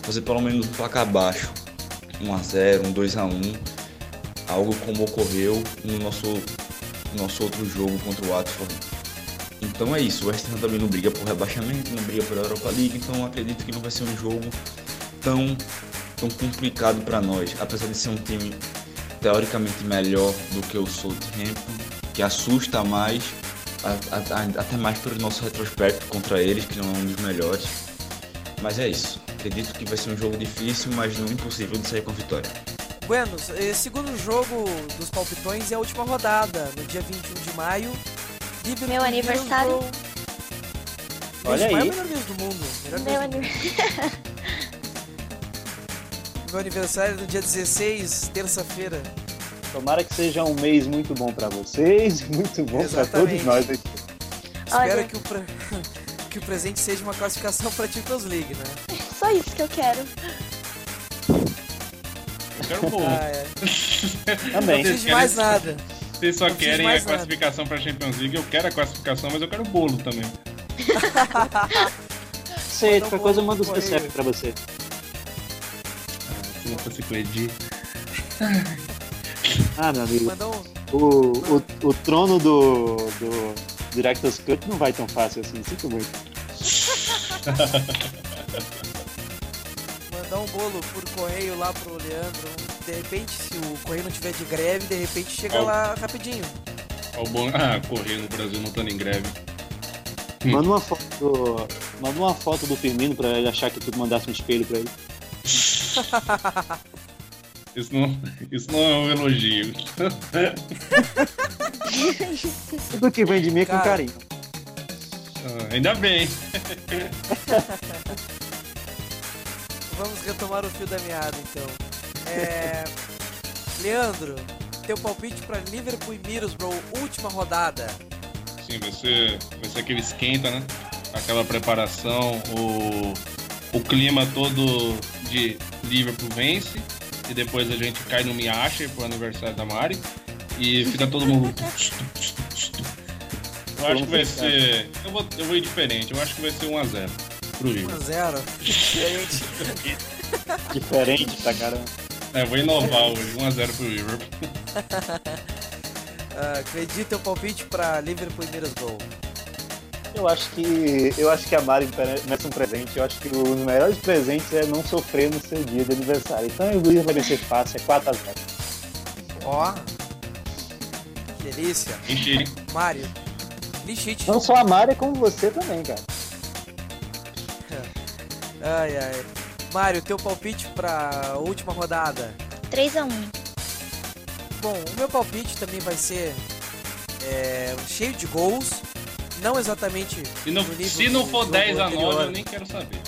fazer pelo menos um placar baixo, 1 a 0, um 2 a 1, algo como ocorreu no nosso no nosso outro jogo contra o Watford. Então é isso, o West Ham também não briga por rebaixamento, não briga por Europa League, então acredito que não vai ser um jogo tão tão complicado para nós, apesar de ser um time teoricamente melhor do que o Southampton, que assusta mais, a- a- a- até mais pelo nosso retrospecto contra eles, que não é um dos melhores. Mas é isso. Acredito que vai ser um jogo difícil, mas não impossível de sair com vitória. Buenos, eh, segundo jogo dos palpitões é a última rodada, no dia 21 de maio. Liverpool Meu aniversário. Olha maio aí. é o melhor mês do mundo. Meu aniversário. Meu aniversário é no dia 16, terça-feira. Tomara que seja um mês muito bom pra vocês, muito bom pra Exatamente. todos nós aqui. Espero Olha. que o, pre- que o presente seja uma classificação pra Champions League, né? Só isso que eu quero. Eu quero bolo. Ah, é. Também. Não de mais nada. Vocês só querem a mais nada. classificação pra Champions League, eu quero a classificação, mas eu quero o bolo também. Sei, qualquer coisa eu mando os no CPF correio. pra você. Se não fosse com o Edi. Ah, meu amigo, um, o, o, o trono do, do Director's Cut não vai tão fácil assim, sinto muito. mandar um bolo por correio lá pro Leandro. De repente, se o correio não tiver de greve, de repente chega Ó. lá rapidinho. Bom... Ah, correr no Brasil não estando em greve. Manda uma foto do, manda uma foto do Firmino pra ele achar que tu mandasse um espelho pra ele. Isso não, isso não é um elogio. Tudo que vem de mim é com Cara. carinho. Ah, ainda bem. Vamos retomar o fio da meada, então. É... Leandro, teu palpite pra Liverpool e Middlesbrough, última rodada. Sim, vai ser, vai ser aquele esquenta, né? aquela preparação, o, o clima todo de Liverpool vence, e depois a gente cai no Miache pro aniversário da Mari, e fica todo mundo. Eu acho que vai ser. Eu vou, eu vou ir diferente, eu acho que vai ser 1x0 Liverpool. 1x0. Diferente. Diferente pra caramba. É, vou inovar hoje, 1x0 pro Liverpool. Ah, acredita teu palpite pra Liverpool e Middlesbrough. Eu acho que eu acho que a Mari merece um presente. Eu acho que um dos melhores presentes é não sofrer no seu dia de aniversário. Então o Luiz vai vencer fácil, é 4x0. Ó. Que delícia. Enchi. Mário. Lixite. Não só a Mari, como você também, cara. Ai, ai. Mário, teu palpite pra última rodada. 3x1. Bom, o meu palpite também vai ser é, cheio de gols. Não exatamente Se não, no nível se não for jogo 10 a 9 anterior. eu nem quero saber.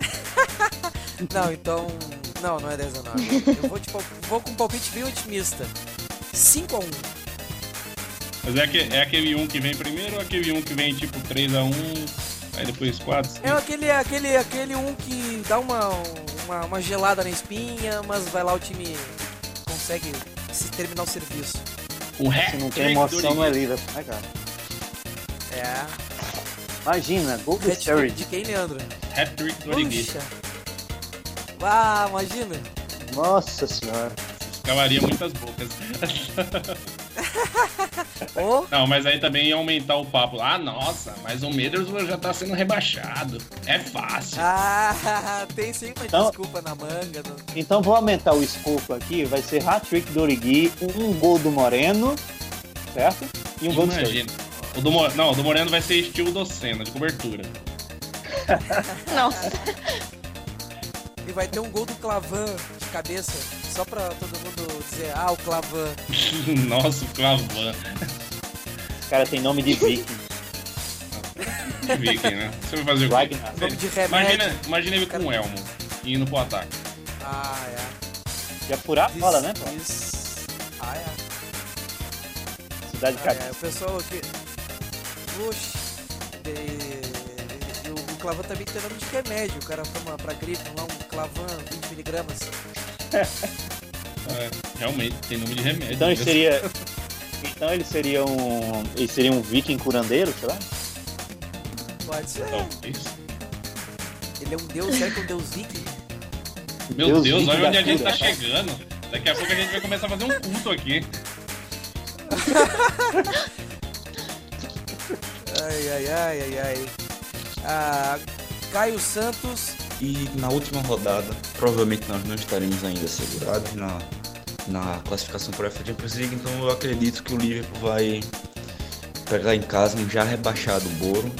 Não, então. Não, não é 10 a 9. Eu vou, tipo, vou com um palpite bem otimista. 5 a 1 Mas é, aque- é aquele 1 que vem primeiro ou aquele 1 que vem tipo 3x1, aí depois 4? É aquele, aquele, aquele um que dá uma, uma, uma gelada na espinha, mas vai lá o time consegue se terminar o serviço. O Se não tem emoção, não é Liverpool, né, cara? É. Imagina, gol do de quem, Leandro? Hat-trick do Origi. Ah, imagina. Nossa senhora. Calaria muitas bocas. Ô, Não, mas aí também ia aumentar o papo. Ah, nossa, mas o Middlesbrough já tá sendo rebaixado. É fácil. Ah, tem sempre uma Então- desculpa na manga. não- Então vou aumentar o escopo aqui. Vai ser hat-trick do Origi, um gol do Moreno, certo? E um gol do. Imagina. O do, Mo- não, o do Moreno vai ser estilo do Senna, de cobertura. Nossa. E vai ter um gol do Clavan de cabeça. Só pra todo mundo dizer, ah, o Clavan. Nossa, o Clavan. Esse cara tem nome de viking. Viking, né? Você vai fazer o quê? Nome de remédio. Imagina, imagina ele com o Elmo indo pro ataque. Ah, é. Ia furar a bola, né, pô? Isso. Ah, é. Cidade de Ah, é. O pessoal aqui. Oxi. E, e o, o Clavan também tem nome de remédio. O cara toma pra gripe lá um Clavan 20mg. É, realmente, tem nome de remédio. Então ele né? seria. Então ele seria um. Ele seria um viking curandeiro, sei lá? Pode ser. Talvez. Ele é um deus, será que é um deus viking? Meu Deus Deus, viking olha onde a gente tá chegando. Daqui a pouco a gente vai começar a fazer um culto aqui. Ai, ai, ai, ai, ai. Ah, Caio Santos. E na última rodada, provavelmente nós não estaremos ainda segurados na, na classificação para a Champions League, então eu acredito que o Liverpool vai pegar em casa um já rebaixado Boro.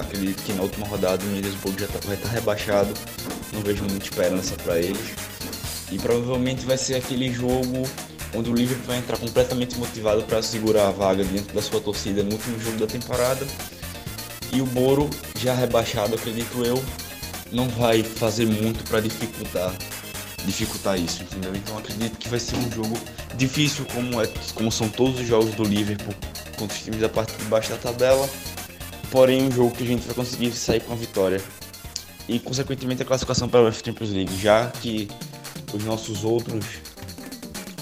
Acredito que na última rodada o Middlesbrough já tá- vai estar rebaixado, não vejo muita esperança para eles. E provavelmente vai ser aquele jogo onde o Liverpool vai entrar completamente motivado para segurar a vaga dentro da sua torcida no último jogo da temporada. E o Boro, já rebaixado, acredito eu, não vai fazer muito para dificultar dificultar isso, entendeu? Então acredito que vai ser um jogo difícil como é, como são todos os jogos do Liverpool contra os times da parte de baixo da tabela. Porém, um jogo que a gente vai conseguir sair com a vitória. E consequentemente a classificação para a UEFA Champions League, já que os nossos outros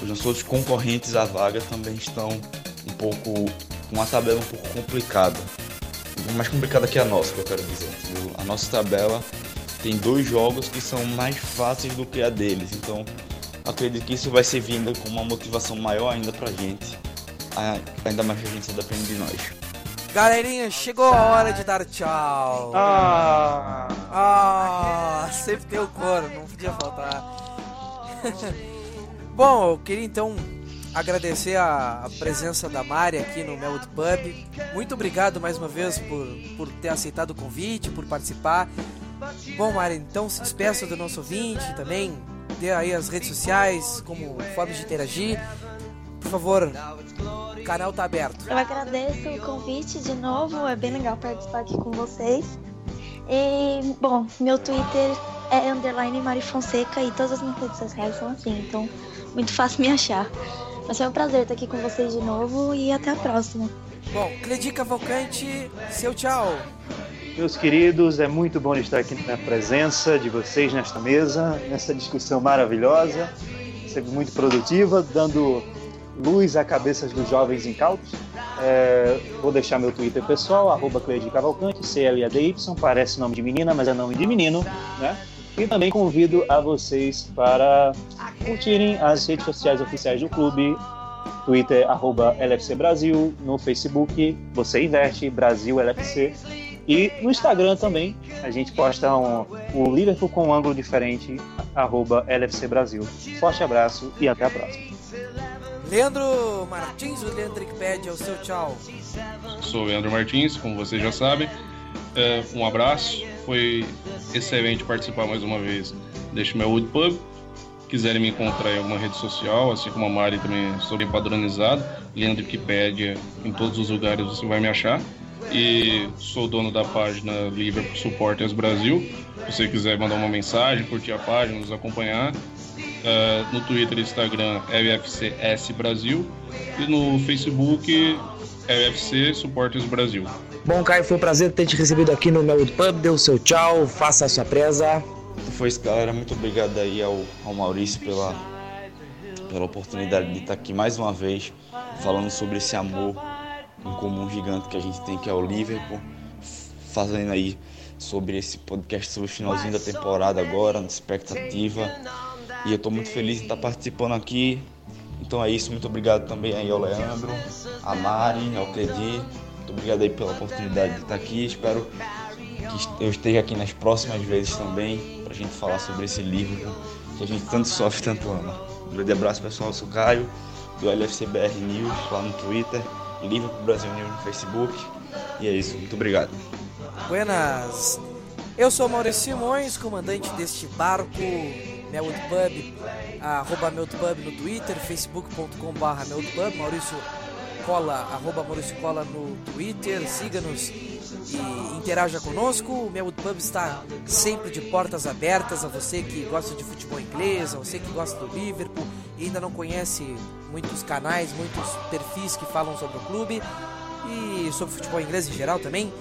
os nossos outros concorrentes à vaga também estão um pouco com uma tabela um pouco complicada. Mais complicada que a nossa, que eu quero dizer. A nossa tabela tem dois jogos que são mais fáceis do que a deles. Então, acredito que isso vai ser vindo com uma motivação maior ainda pra gente. Ainda mais que a gente só depende de nós. Galerinha, chegou a hora de dar tchau. Ah! Ah, sempre tem o coro, não podia faltar. Bom, eu queria então agradecer a, a presença da Mari aqui no Melwood Pub. Muito obrigado mais uma vez por, por ter aceitado o convite, por participar. Bom, Mari, então se despeça do nosso ouvinte também. Dê aí as redes sociais, como forma de interagir. Por favor, o canal tá aberto. Eu agradeço o convite de novo, é bem legal participar aqui com vocês. E, bom, meu Twitter é underline Mari Fonseca e todas as minhas redes sociais são assim, então muito fácil me achar. Mas foi um prazer estar aqui com vocês de novo e até a próxima. Bom, Cledi Cavalcante, seu tchau. Meus queridos, é muito bom estar aqui na presença de vocês nesta mesa, nessa discussão maravilhosa, sempre muito produtiva, dando luz à cabeças dos jovens incautos. É, vou deixar meu Twitter pessoal, Cleide Cavalcante, C-L-A-D-Y, parece nome de menina, mas é nome de menino, né? E também convido a vocês para curtirem as redes sociais oficiais do clube, Twitter, arroba LFC Brasil, no Facebook, você investe, Brasil LFC, e no Instagram também, a gente posta um, o Liverpool com um ângulo diferente, arroba LFC Brasil. Forte abraço e até a próxima. Leandro Martins, o Leandro pede o seu tchau. Sou o Leandro Martins, como vocês já sabem. É, um abraço, foi excelente participar mais uma vez deste meu Wood Pub. Quiserem me encontrar em alguma rede social, assim como a Mari também sou bem padronizado, Leandro Wikipedia, em todos os lugares você vai me achar e sou dono da página Liverpool Supporters Brasil. Se você quiser mandar uma mensagem, curtir a página, nos acompanhar. Uh, no Twitter e Instagram LFCS Brasil e no Facebook LFC Supporters Brasil. Bom, Caio, foi um prazer ter te recebido aqui no meu Pub. Dê o seu tchau, faça a sua presa. Foi isso, galera. Muito obrigado aí ao, ao Maurício pela, pela oportunidade de estar aqui mais uma vez falando sobre esse amor um comum gigante que a gente tem, que é o Liverpool, fazendo aí sobre esse podcast sobre o finalzinho da temporada agora, na expectativa. E eu estou muito feliz de estar participando aqui. Então é isso, muito obrigado também aí ao Leandro, a Mari, ao Cledi. Muito obrigado aí pela oportunidade de estar aqui. Espero que eu esteja aqui nas próximas vezes também para a gente falar sobre esse livro que a gente tanto sofre, tanto ama. Um grande abraço pessoal, eu sou Caio, do LFCBR News lá no Twitter. Liverpool Brasil News no Facebook. E é isso, muito obrigado. Buenas! Eu sou Maurício Simões, comandante deste barco, Melwood Pub, arroba Melwood Pub no Twitter, facebook.com barra Pub, Maurício Cola, arroba Maurício Cola no Twitter, siga-nos e interaja conosco. O Melwood Pub está sempre de portas abertas a você que gosta de futebol inglês, a você que gosta do Liverpool e ainda não conhece muitos canais, muitos perfis que falam sobre o clube e sobre futebol inglês em geral também,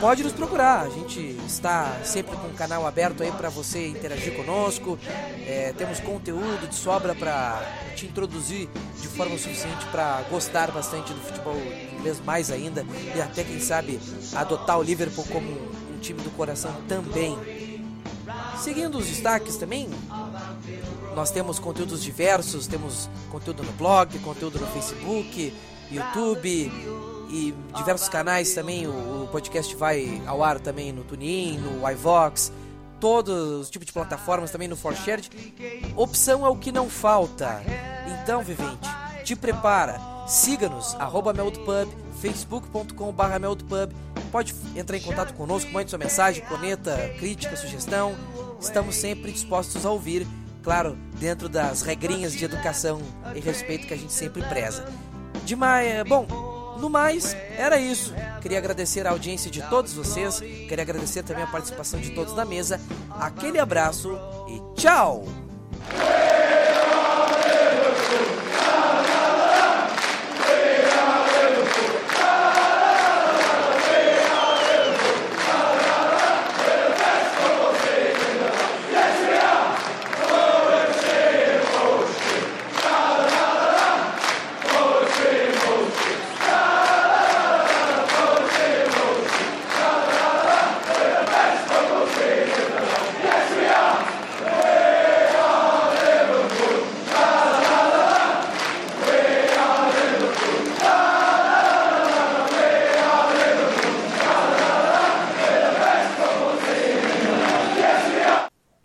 pode nos procurar. A gente está sempre com o canal aberto aí para você interagir conosco. É, temos conteúdo de sobra para te introduzir de forma suficiente para gostar bastante do futebol inglês mais ainda e até quem sabe adotar o Liverpool como um time do coração também. Seguindo os destaques também, nós temos conteúdos diversos, temos conteúdo no blog, conteúdo no Facebook, YouTube e diversos canais também. O, podcast vai ao ar também no TuneIn, no iVox, todos os tipos de plataformas também no ForShared. Opção é o que não falta. Então, vivente, te prepara. Siga-nos, arroba meldpub, facebook.com.br meldpub. Pode entrar em contato conosco, mande sua mensagem, coneta, crítica, sugestão. Estamos sempre dispostos a ouvir claro, dentro das regrinhas de educação e respeito que a gente sempre preza. Demais, é, bom, no mais, era isso. Queria agradecer a audiência de todos vocês, queria agradecer também a participação de todos na mesa. Aquele abraço e tchau!